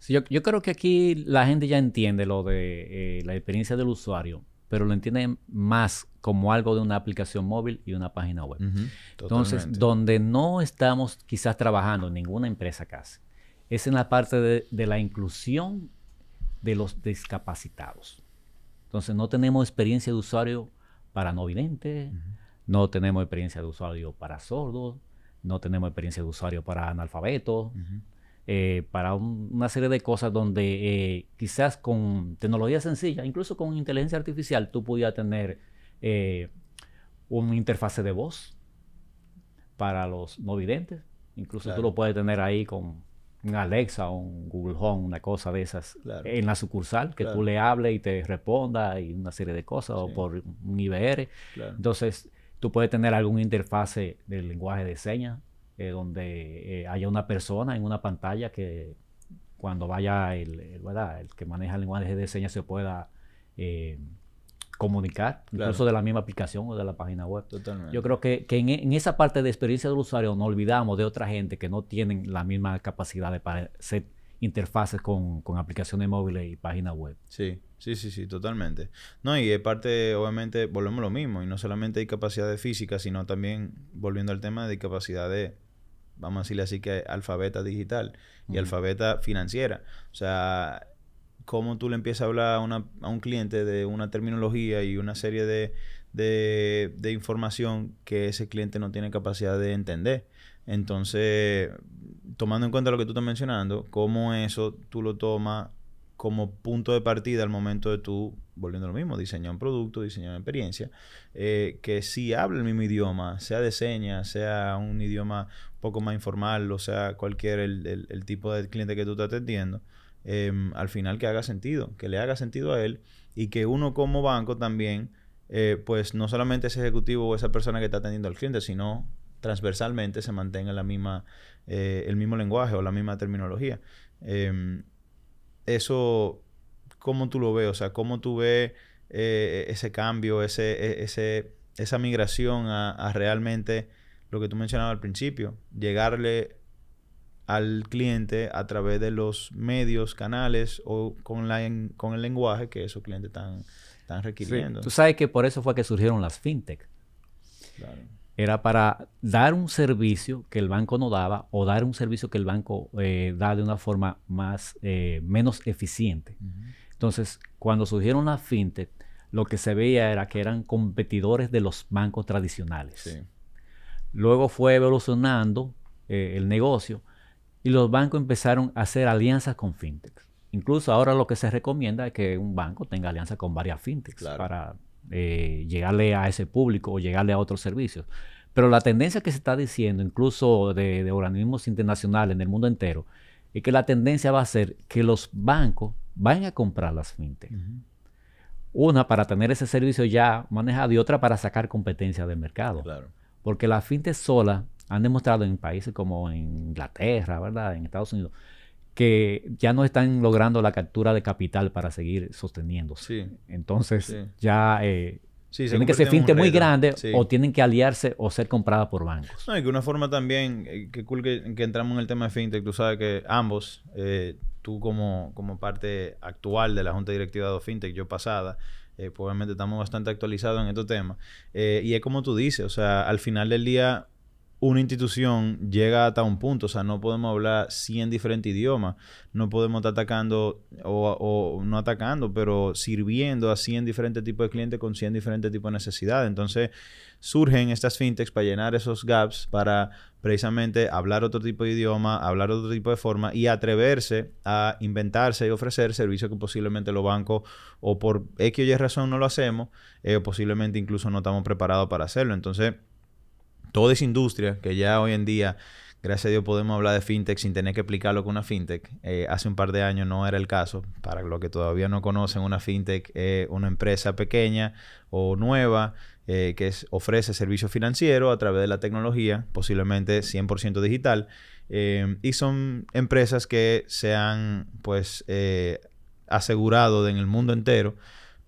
Yo, yo, creo que aquí la gente ya entiende lo de eh, la experiencia del usuario pero lo entienden más como algo de una aplicación móvil y una página web. Entonces, donde no estamos quizás trabajando en ninguna empresa casi, es en la parte de, la inclusión de los discapacitados. Entonces, no tenemos experiencia de usuario para no videntes, no tenemos experiencia de usuario para sordos, no tenemos experiencia de usuario para analfabetos, eh, para una serie de cosas donde eh, quizás con tecnología sencilla, incluso con inteligencia artificial, tú pudieras tener eh, una interfase de voz para los no videntes. Incluso tú lo puedes tener ahí con un Alexa o un Google Home, una cosa de esas, en la sucursal, que tú le hables y te responda y una serie de cosas, o por un IBR. Entonces, tú puedes tener alguna interfase del lenguaje de señas eh, donde haya una persona en una pantalla que cuando vaya el, el que maneja el lenguaje de señas se pueda comunicar, incluso de la misma aplicación o de la página web. Yo creo que, en, esa parte de experiencia del usuario no olvidamos de otra gente que no tienen la misma capacidad de para hacer interfaces con, aplicaciones móviles y páginas web. Sí, sí, sí, sí, totalmente. No, y de parte, obviamente, volvemos a lo mismo, y no solamente hay capacidad de física, sino también, volviendo al tema de capacidad de, vamos a decirle así que alfabeta digital y alfabeta financiera. O sea, cómo tú le empiezas a hablar a, un cliente de una terminología y una serie de, de, información que ese cliente no tiene capacidad de entender. Entonces, tomando en cuenta lo que tú estás mencionando, cómo eso tú lo tomas como punto de partida al momento de tú, volviendo a lo mismo, diseñar un producto, diseñar una experiencia, eh, que si habla el mismo idioma, sea de señas, sea un idioma un poco más informal, o sea cualquier el, el tipo de cliente que tú estás atendiendo, Em, al final que haga sentido, que le haga sentido a él y que uno como banco también, eh, pues no solamente ese ejecutivo o esa persona que está atendiendo al cliente, sino transversalmente se mantenga la misma, eh, el mismo lenguaje o la misma terminología. Em, eso, ¿cómo tú lo ves? O sea, ¿cómo tú ves eh, ese cambio, ese, e, ese, esa migración a, a realmente lo que tú mencionabas al principio, llegarle al cliente a través de los medios, canales o con, la, con el lenguaje que esos clientes están, están requiriendo. Tú sabes que por eso fue que surgieron las fintech. Era para dar un servicio que el banco no daba o dar un servicio que el banco eh, da de una forma más, eh, menos eficiente. Entonces, cuando surgieron las fintech, lo que se veía era que eran competidores de los bancos tradicionales. Luego fue evolucionando eh, el negocio y los bancos empezaron a hacer alianzas con fintechs. Incluso ahora lo que se recomienda es que un banco tenga alianza con varias fintechs para eh, llegarle a ese público o llegarle a otros servicios. Pero la tendencia que se está diciendo, incluso de, organismos internacionales en el mundo entero, es que la tendencia va a ser que los bancos vayan a comprar las fintechs. Una para tener ese servicio ya manejado y otra para sacar competencia del mercado. Porque la fintech sola han demostrado en países como en Inglaterra, ¿verdad? En Estados Unidos, que ya no están logrando la captura de capital para seguir sosteniéndose. Entonces, ya eh, tienen que ser finte muy grandes o tienen que aliarse o ser compradas por bancos. No, y que una forma también, eh, que cool que, entramos en el tema de fintech, tú sabes que ambos, eh, tú como, como parte actual de la Junta Directiva de Fintech, yo pasada, pues obviamente estamos bastante actualizados en estos temas. y es como tú dices, o sea, al final del día una institución llega hasta un punto, o sea, no podemos hablar 100 diferentes idiomas, no podemos estar atacando o, no atacando, pero sirviendo a 100 diferentes tipos de clientes con 100 diferentes tipos de necesidades. Entonces, surgen estas fintechs para llenar esos gaps, para precisamente hablar otro tipo de idioma, hablar otro tipo de forma y atreverse a inventarse y ofrecer servicios que posiblemente los bancos o por X o Y razón no lo hacemos, eh, posiblemente incluso no estamos preparados para hacerlo. Entonces, toda esa industria que ya hoy en día, gracias a Dios, podemos hablar de fintech sin tener que explicarlo con una fintech. Eh, hace un par de años no era el caso. Para los que todavía no conocen, una fintech es una empresa pequeña o nueva eh, que ofrece servicios financieros a través de la tecnología, posiblemente 100% digital. Eh, y son empresas que se han, pues, asegurado en el mundo entero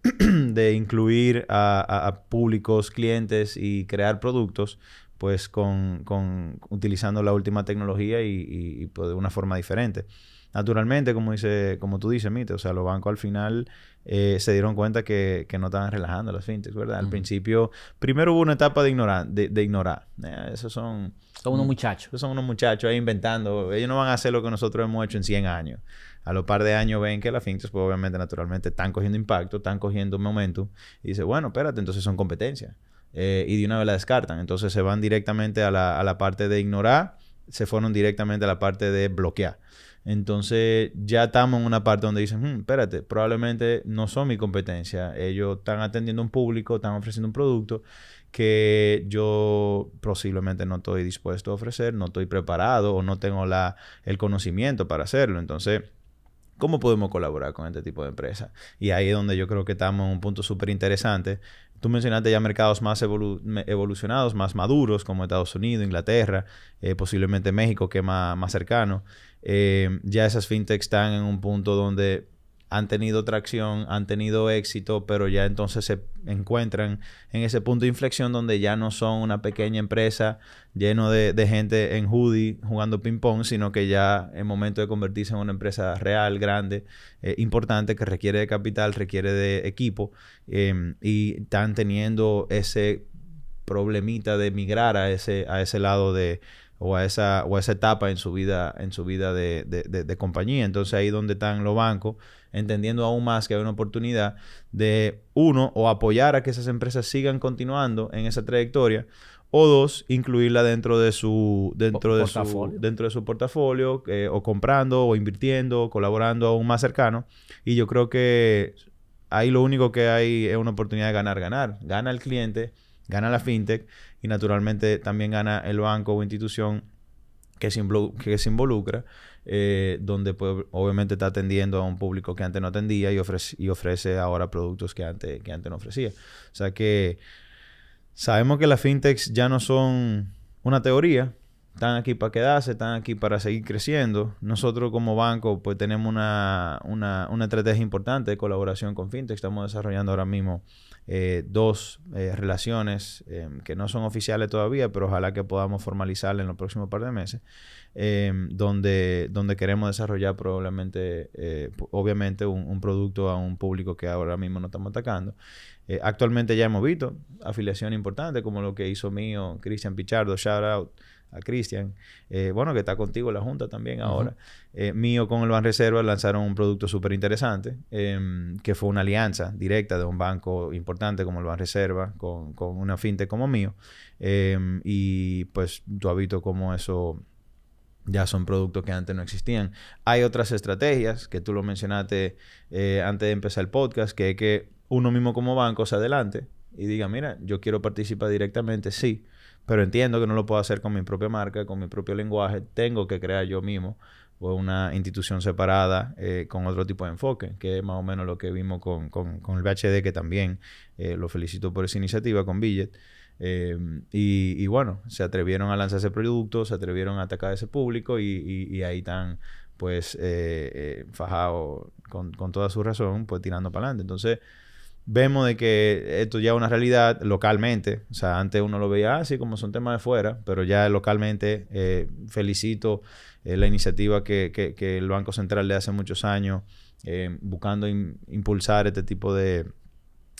*clears throat* de incluir a, públicos, clientes y crear productos pues con, con utilizando la última tecnología y, pues, de una forma diferente. Naturalmente, como dice, como tú dices, Mite, o sea, los bancos al final eh, se dieron cuenta que, no estaban relajando las fintechs, ¿verdad? Al principio, primero hubo una etapa de ignorar, de, ignorar. Eh, esos son... Son unos muchachos. Esos son unos muchachos ahí inventando. Ellos no van a hacer lo que nosotros hemos hecho en 100 años. A los par de años ven que las fintechs, pues obviamente, naturalmente, están cogiendo impacto, están cogiendo momento. Y dice, bueno, espérate, entonces son competencias. Eh, y de una vez la descartan. Entonces se van directamente a la, a la parte de ignorar, se fueron directamente a la parte de bloquear. Entonces ya estamos en una parte donde dicen, hmm, espérate, probablemente no son mi competencia. Ellos están atendiendo un público, están ofreciendo un producto que yo posiblemente no estoy dispuesto a ofrecer, no estoy preparado o no tengo la, el conocimiento para hacerlo. Entonces ¿Cómo podemos colaborar con este tipo de empresas? Y ahí es donde yo creo que estamos en un punto súper interesante, Tú mencionaste ya mercados más evolucionados, más maduros, como Estados Unidos, Inglaterra, eh, posiblemente México, que es más, más cercano. Eh, ya esas fintechs están en un punto donde han tenido tracción, han tenido éxito, pero ya entonces se encuentran en ese punto de inflexión donde ya no son una pequeña empresa lleno de, gente en hoodie jugando ping pong, sino que ya es momento de convertirse en una empresa real, grande, eh, importante, que requiere de capital, requiere de equipo, em, y están teniendo ese problemita de migrar a ese, a ese lado de o a esa, o esa etapa en su vida, en su vida de, de, compañía. Entonces ahí donde están los bancos, entendiendo aún más que hay una oportunidad de, uno, o apoyar a que esas empresas sigan continuando en esa trayectoria, o dos, incluirla dentro de su, dentro de su, dentro de su portafolio, eh, o comprando, o invirtiendo, o colaborando aún más cercano. Y yo creo que ahí lo único que hay es una oportunidad de ganar, ganar. Gana el cliente, gana la fintech y naturalmente también gana el banco o institución que se, involucra, eh, donde pues, obviamente está atendiendo a un público que antes no atendía y ofrece, y ofrece ahora productos que antes, que antes no ofrecía. O sea que sabemos que las fintechs ya no son una teoría, están aquí para quedarse, están aquí para seguir creciendo. Nosotros como banco pues tenemos una, una, una estrategia importante de colaboración con fintech. Estamos desarrollando ahora mismo eh, dos eh, relaciones em, que no son oficiales todavía, pero ojalá que podamos formalizarlas en los próximos par de meses, em, donde, donde queremos desarrollar probablemente, eh, obviamente, un, producto a un público que ahora mismo no estamos atacando. actualmente ya hemos visto afiliación importante, como lo que hizo mío Cristian Pichardo, shout out a Cristian, eh, bueno, que está contigo en la Junta también ahora, eh, mío con el Ban Reserva lanzaron un producto súper interesante, em, que fue una alianza directa de un banco importante como el Ban Reserva, con, con una fintech como mío, em, y pues tú has visto cómo eso ya son productos que antes no existían. Hay otras estrategias que tú lo mencionaste eh, antes de empezar el podcast, que es que uno mismo como banco se adelante y diga, mira, yo quiero participar directamente, sí, pero entiendo que no lo puedo hacer con mi propia marca, con mi propio lenguaje. Tengo que crear yo mismo una institución separada eh, con otro tipo de enfoque, que es más o menos lo que vimos con, el BHD, que también eh, lo felicito por esa iniciativa con Billet. Eh, y, bueno, se atrevieron a lanzar ese producto, se atrevieron a atacar a ese público y, ahí están pues fajados con, con toda su razón, pues tirando para adelante. Entonces, vemos de que esto ya es una realidad localmente. O sea, antes uno lo veía así como son temas de fuera, pero ya localmente eh, felicito eh, la iniciativa que, que, el Banco Central le hace muchos años, eh, buscando impulsar este tipo de,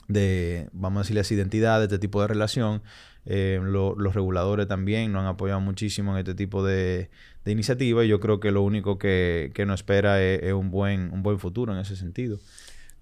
de, vamos a decirles, identidad, este tipo de relación. los reguladores también nos han apoyado muchísimo en este tipo de, de iniciativa y yo creo que lo único que, que nos espera es, un, buen, un buen futuro en ese sentido.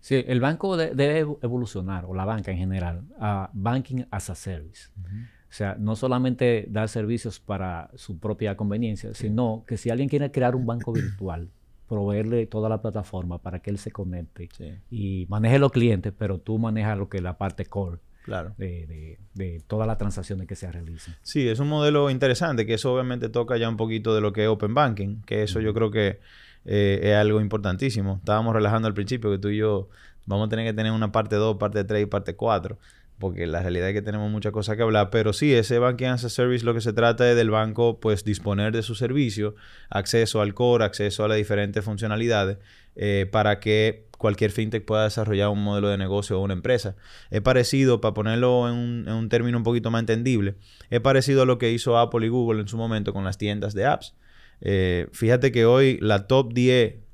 Sí, el banco debe evolucionar, o la banca en general, a banking as a service. O sea, no solamente dar servicios para su propia conveniencia, sino que si alguien quiere crear un banco virtual, proveerle toda la plataforma para que él se conecte y maneje los clientes, pero tú manejas lo que es la parte core. Claro. De, de, todas las transacciones que se realizan. Sí, es un modelo interesante, que eso obviamente toca ya un poquito de lo que es Open Banking, que eso yo creo que eh, es algo importantísimo. Estábamos relajando al principio que tú y yo vamos a tener que tener una parte 2, parte 3 y parte 4 porque la realidad es que tenemos muchas cosas que hablar, pero sí, ese Banking as a Service lo que se trata es del banco pues disponer de su servicio, acceso al core, acceso a las diferentes funcionalidades eh, para que cualquier fintech pueda desarrollar un modelo de negocio o una empresa. Es parecido, para ponerlo en un, en un término un poquito más entendible, es parecido a lo que hizo Apple y Google en su momento con las tiendas de apps. Eh, fíjate que hoy la top 10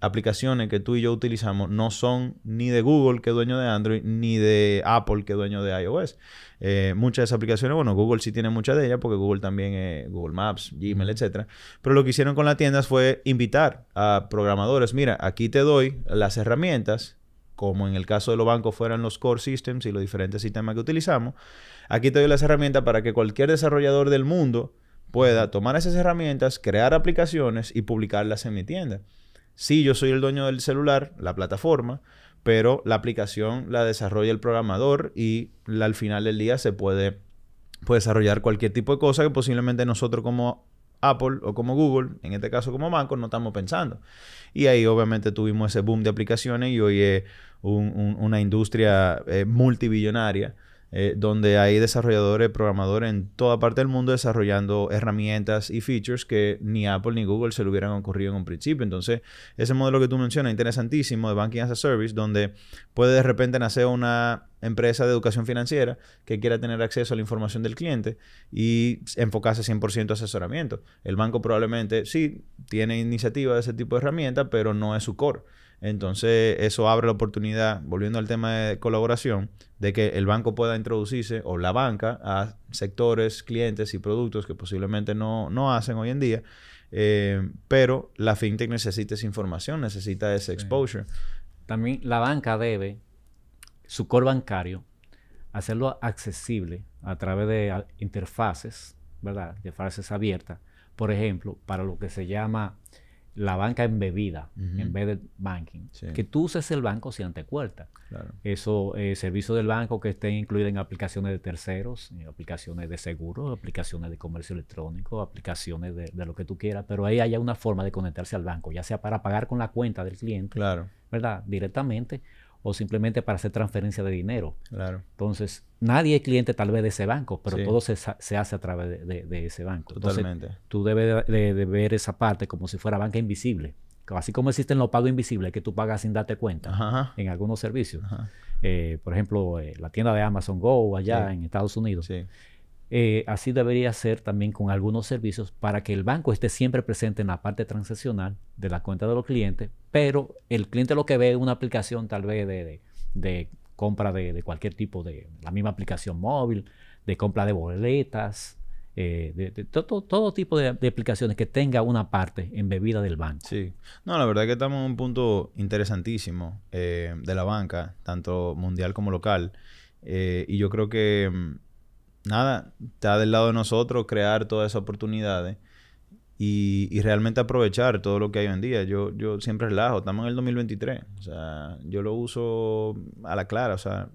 aplicaciones que tú y yo utilizamos no son ni de Google, que es dueño de Android, ni de Apple, que es dueño de iOS. Eh, muchas de esas aplicaciones, bueno, Google sí tiene muchas de ellas, porque Google también es Google Maps, Gmail, etc. Pero lo que hicieron con las tiendas fue invitar a programadores, mira, aquí te doy las herramientas, como en el caso de los bancos fueran los core systems y los diferentes sistemas que utilizamos, aquí te doy las herramientas para que cualquier desarrollador del mundo pueda tomar esas herramientas, crear aplicaciones y publicarlas en mi tienda. Sí, yo soy el dueño del celular, la plataforma, pero la aplicación la desarrolla el programador y al final del día se puede, desarrollar cualquier tipo de cosa que posiblemente nosotros como Apple o como Google, en este caso como banco, no estamos pensando. Y ahí obviamente tuvimos ese boom de aplicaciones y hoy es una industria eh, multibillonaria eh, donde hay desarrolladores, programadores en toda parte del mundo desarrollando herramientas y features que ni Apple ni Google se le hubieran ocurrido en un principio. Entonces, ese modelo que tú mencionas, interesantísimo, de Banking as a Service, donde puede de repente nacer una empresa de educación financiera que quiera tener acceso a la información del cliente y enfocarse 100% a asesoramiento. El banco probablemente sí tiene iniciativa de ese tipo de herramienta, pero no es su core. Entonces, eso abre la oportunidad, volviendo al tema de colaboración, de que el banco pueda introducirse, o la banca, a sectores, clientes y productos que posiblemente no, hacen hoy en día. Eh, pero la fintech necesita esa información, necesita ese exposure. También la banca debe, su core bancario, hacerlo accesible a través de interfaces, ¿verdad? De fases abiertas. Por ejemplo, para lo que se llama la banca embebida, en vez de banking. Que tú uses el banco si te cuenta. Eso, eh, servicios del banco que estén incluidos en aplicaciones de terceros, eh, aplicaciones de seguro, aplicaciones de comercio electrónico, aplicaciones de, lo que tú quieras, pero ahí haya una forma de conectarse al banco, ya sea para pagar con la cuenta del cliente, claro. ¿verdad? Directamente, o simplemente para hacer transferencia de dinero. Claro. Entonces, nadie es cliente tal vez de ese banco, pero todo se, hace a través de, ese banco. Totalmente. tú debes de, ver esa parte como si fuera banca invisible. Así como existen los pagos invisibles que tú pagas sin darte cuenta en algunos servicios. Eh, por ejemplo, eh, la tienda de Amazon Go allá en Estados Unidos. Sí. Eh, así debería ser también con algunos servicios para que el banco esté siempre presente en la parte transaccional de la cuenta de los clientes, pero el cliente lo que ve es una aplicación tal vez de, compra de, cualquier tipo de la misma aplicación móvil, de compra de boletas, eh, de, todo, tipo de, aplicaciones que tenga una parte embebida del banco. Sí, no, la verdad es que estamos en un punto interesantísimo eh, de la banca, tanto mundial como local, y yo creo que mm, nada, está del lado de nosotros crear todas esas oportunidades y, y, realmente aprovechar todo lo que hay hoy en día. Yo, yo siempre relajo, estamos en el 2023, o sea, yo lo uso a la clara, o sea,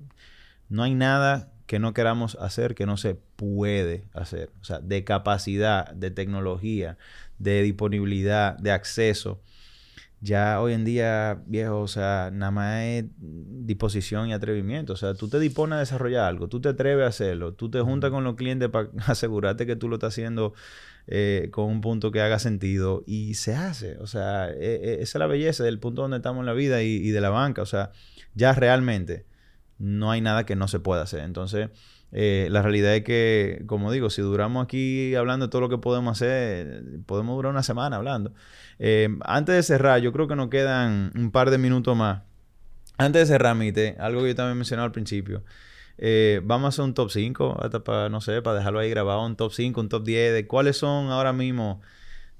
no hay nada que no queramos hacer que no se puede hacer, o sea, de capacidad, de tecnología, de disponibilidad, de acceso ya hoy en día, viejo, o sea, nada más es disposición y atrevimiento. O sea, tú te dispones a desarrollar algo, tú te atreves a hacerlo, tú te juntas con los clientes para *laughs* asegurarte que tú lo estás haciendo eh, con un punto que haga sentido y se hace. O sea, e, e, esa es la belleza del punto donde estamos en la vida y, y de la banca. O sea, ya realmente no hay nada que no se pueda hacer. Entonces, eh, la realidad es que, como digo, si duramos aquí hablando de todo lo que podemos hacer, podemos durar una semana hablando. Eh, antes de cerrar, yo creo que nos quedan un par de minutos más. Antes de cerrar, Mite, algo que yo también mencioné al principio. Eh, vamos a hacer un top 5, hasta para, no sé, para dejarlo ahí grabado, un top 5, un top 10 de cuáles son ahora mismo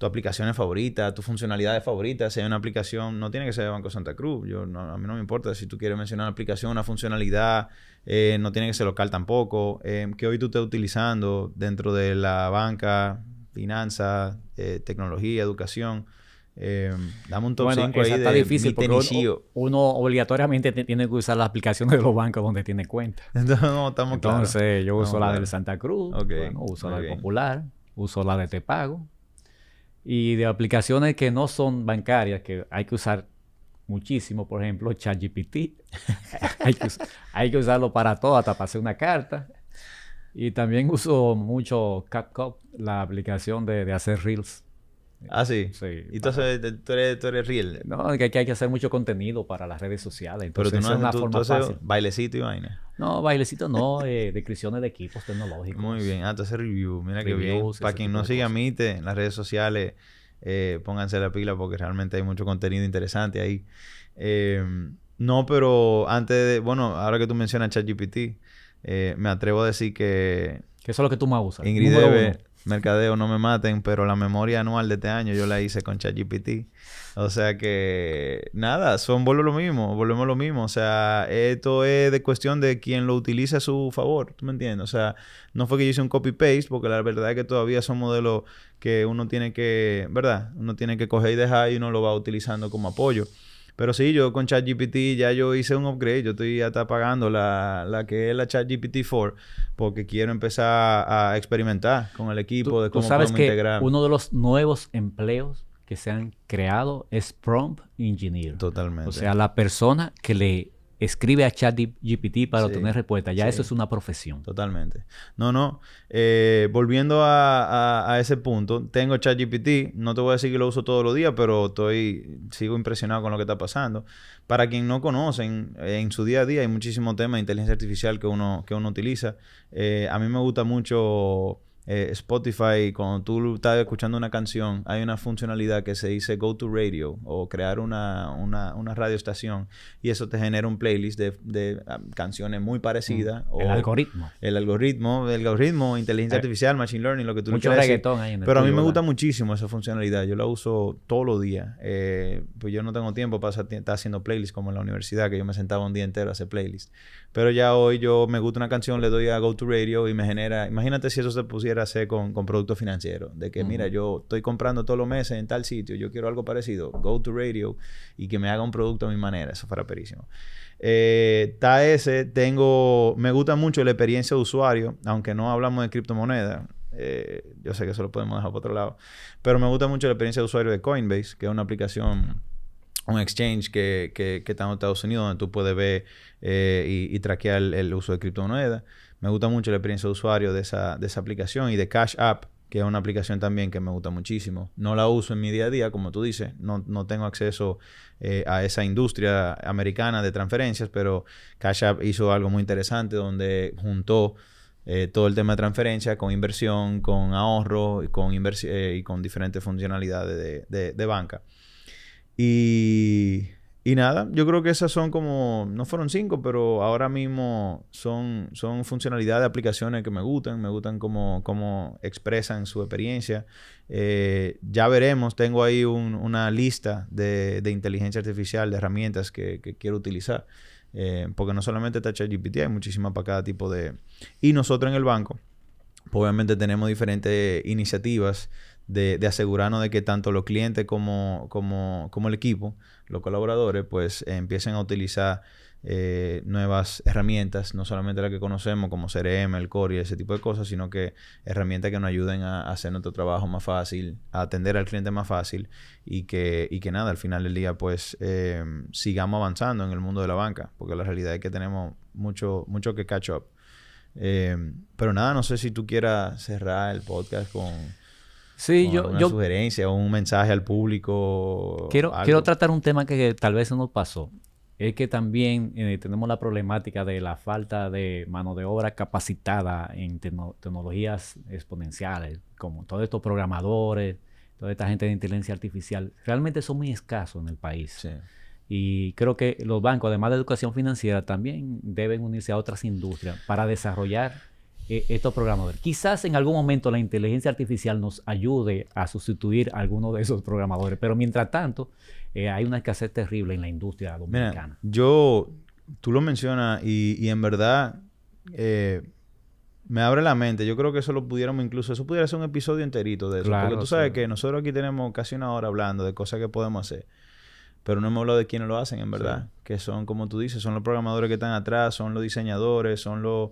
tus aplicaciones favoritas, tus funcionalidades favoritas. Si hay una aplicación, no tiene que ser de Banco Santa Cruz. Yo, a mí no me importa si tú quieres mencionar una aplicación, una funcionalidad, eh, no tiene que ser local tampoco. Eh, que hoy tú estés utilizando dentro de la banca, finanzas, eh, tecnología, educación. dame un top 5 ahí está difícil porque uno, obligatoriamente tiene que usar las aplicaciones de los bancos donde tiene cuenta. *laughs* no, estamos Entonces, yo uso la del Santa Cruz, uso la del Popular, uso la de Te Pago y de aplicaciones que no son bancarias, que hay que usar muchísimo, por ejemplo, ChatGPT. *laughs* hay, que, usarlo para todo, hasta para una carta. Y también uso mucho CapCut, la aplicación de hacer reels. Ah, sí. Sí. Y entonces tú eres, tú eres real. No, que hay, que hacer mucho contenido para las redes sociales. Pero tú no es una forma fácil. bailecito y vaina. No, bailecito no, eh, descripciones de equipos tecnológicos. Muy bien. Ah, tú haces review. Mira qué bien. Para quien no siga Mite en las redes sociales, eh, pónganse la pila porque realmente hay mucho contenido interesante ahí. Eh, no, pero antes de, bueno, ahora que tú mencionas ChatGPT, eh, me atrevo a decir que... Que eso es lo que tú más usas. Ingrid debe, mercadeo, no me maten, pero la memoria anual de este año yo la hice con ChatGPT. O sea que, nada, son vuelvo lo mismo, volvemos lo mismo. O sea, esto es de cuestión de quien lo utilice a su favor, ¿tú me entiendes? O sea, no fue que yo hice un copy-paste, porque la verdad es que todavía son modelos que uno tiene que, ¿verdad? Uno tiene que coger y dejar y uno lo va utilizando como apoyo. Pero sí, yo con ChatGPT ya yo hice un upgrade. Yo estoy hasta pagando la, la que es la ChatGPT 4 porque quiero empezar a experimentar con el equipo de cómo ¿tú sabes que Uno de los nuevos empleos que se han creado es prompt engineer. Totalmente. O sea, la persona que le escribe a ChatGPT para obtener respuesta. Ya eso es una profesión. Totalmente. No, no. Eh, volviendo a, ese punto, tengo ChatGPT. No te voy a decir que lo uso todos los días, pero estoy, sigo impresionado con lo que está pasando. Para quien no conocen, en su día a día hay muchísimos temas de inteligencia artificial que uno, que uno utiliza. Eh, a mí me gusta mucho eh, Spotify, cuando tú estás escuchando una canción, hay una funcionalidad que se dice Go to Radio o crear una, una, una radioestación y eso te genera un playlist de, de ah, canciones muy parecidas. Mm. el algoritmo. El algoritmo, el algoritmo, inteligencia eh, artificial, machine learning, lo que tú Mucho reggaetón ahí en Pero a mí me gusta muchísimo esa funcionalidad. Yo la uso todos los días. Eh, pues yo no tengo tiempo para estar haciendo playlists como en la universidad, que yo me sentaba un día entero a hacer playlists. Pero ya hoy yo me gusta una canción, le doy a Go to Radio y me genera... Imagínate si eso se pusiera a hacer con, con productos financieros. De que, mira, yo estoy comprando todos los meses en tal sitio, yo quiero algo parecido. Go to Radio y que me haga un producto a mi manera. Eso fuera perísimo. Eh, está ese, tengo... Me gusta mucho la experiencia de usuario, aunque no hablamos de criptomonedas. Eh, yo sé que eso lo podemos dejar por otro lado. Pero me gusta mucho la experiencia de usuario de Coinbase, que es una aplicación un exchange que, que, está en Estados Unidos donde tú puedes ver eh, y, traquear el, uso de criptomonedas. Me gusta mucho la experiencia de usuario de esa, de esa aplicación y de Cash App, que es una aplicación también que me gusta muchísimo. No la uso en mi día a día, como tú dices, no, no tengo acceso eh, a esa industria americana de transferencias, pero Cash App hizo algo muy interesante donde juntó eh, todo el tema de transferencia con inversión, con ahorro y con, y con diferentes funcionalidades de, de, de banca. Y, y nada, yo creo que esas son como, no fueron cinco, pero ahora mismo son, son funcionalidades de aplicaciones que me gustan, me gustan cómo, cómo expresan su experiencia. Eh, ya veremos, tengo ahí una lista de, de, inteligencia artificial, de herramientas que, que quiero utilizar, eh, porque no solamente está ChatGPT, hay muchísimas para cada tipo de... Y nosotros en el banco, pues obviamente tenemos diferentes iniciativas de, asegurarnos de que tanto los clientes como, como, como el equipo, los colaboradores, pues eh, empiecen a utilizar eh, nuevas herramientas, no solamente las que conocemos como CRM, el Core y ese tipo de cosas, sino que herramientas que nos ayuden a, hacer nuestro trabajo más fácil, a atender al cliente más fácil y que, y que nada, al final del día pues eh, sigamos avanzando en el mundo de la banca, porque la realidad es que tenemos mucho, mucho que catch up. pero nada, no sé si tú quieras cerrar el podcast con Sí, yo, una sugerencia o un mensaje al público. Quiero, quiero tratar un tema que, tal vez se nos pasó. Es que también eh, tenemos la problemática de la falta de mano de obra capacitada en tecnologías exponenciales, como todos estos programadores, toda esta gente de inteligencia artificial. Realmente son muy escasos en el país. Y creo que los bancos, además de educación financiera, también deben unirse a otras industrias para desarrollar eh, estos programadores. Quizás en algún momento la inteligencia artificial nos ayude a sustituir a alguno de esos programadores, pero mientras tanto eh, hay una escasez terrible en la industria dominicana. yo, tú lo mencionas y, y en verdad eh, me abre la mente. Yo creo que eso lo pudiéramos incluso, eso pudiera ser un episodio enterito de eso. porque tú sabes que nosotros aquí tenemos casi una hora hablando de cosas que podemos hacer. Pero no hemos hablado de quiénes lo hacen, en verdad. Que son, como tú dices, son los programadores que están atrás, son los diseñadores, son los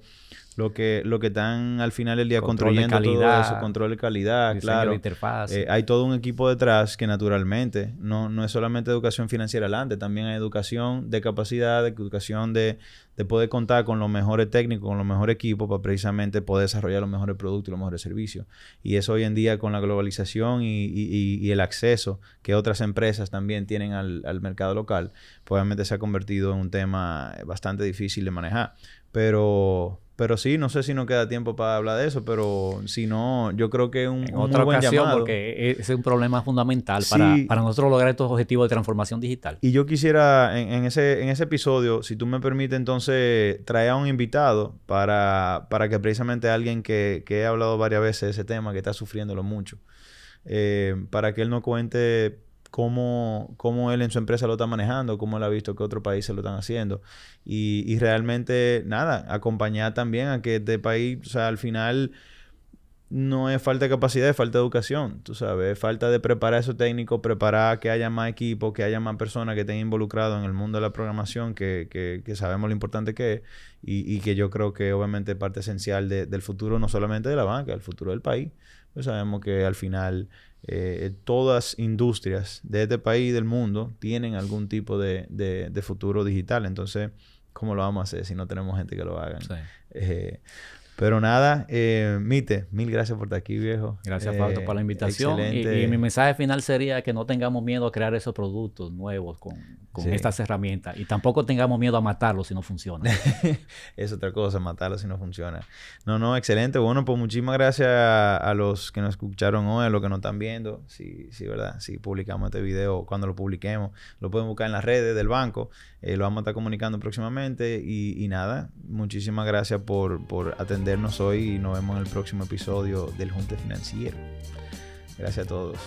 lo que, lo que están al final del día construyendo todo eso, control de calidad, claro. interfaz. Eh, hay todo un equipo detrás que naturalmente no, no es solamente educación financiera adelante, también hay educación de capacidad, educación de, de poder contar con los mejores técnicos, con los mejores equipos para precisamente poder desarrollar los mejores productos y los mejores servicios. Y eso hoy en día con la globalización y, el acceso que otras empresas también tienen al, al mercado local, pues obviamente se ha convertido en un tema bastante difícil de manejar. Pero, pero sí, no sé si nos queda tiempo para hablar de eso, pero si no, yo creo que es un, otra buen ocasión, llamado. porque es un problema fundamental para, para, nosotros lograr estos objetivos de transformación digital. Y yo quisiera, en, ese, en ese episodio, si tú me permites, entonces traer a un invitado para, para que precisamente alguien que, que he hablado varias veces de ese tema, que está sufriéndolo mucho, eh, para que él nos cuente cómo, cómo él en su empresa lo está manejando, cómo él ha visto que otros países lo están haciendo. Y, y realmente, nada, acompañar también a que este país, o sea, al final no es falta de capacidad, es falta de educación, tú sabes, es falta de preparar a esos técnicos, preparar que haya más equipos, que haya más personas que estén involucrados en el mundo de la programación, que, que, sabemos lo importante que es y, y, que yo creo que obviamente es parte esencial de, del futuro, no solamente de la banca, del futuro del país. Pues sabemos que al final eh, todas industrias de este país y del mundo tienen algún tipo de, de, de, futuro digital. Entonces, ¿cómo lo vamos a hacer si no tenemos gente que lo haga? Eh, pero nada, eh, Mite, mil gracias por estar aquí, viejo. Gracias, Fausto, por la invitación. Y, mi mensaje final sería que no tengamos miedo a crear esos productos nuevos con, estas herramientas. Y tampoco tengamos miedo a matarlos si no funciona. *laughs* es otra cosa, matarlos si no funciona. No, no, excelente. Bueno, pues muchísimas gracias a, los que nos escucharon hoy, a los que nos están viendo. Sí, sí, ¿verdad? Si publicamos este video, cuando lo publiquemos, lo pueden buscar en las redes del banco. Eh, lo vamos a estar comunicando próximamente. Y, nada, muchísimas gracias por, por atender hoy y nos vemos en el próximo episodio del Junte Financiero. Gracias a todos.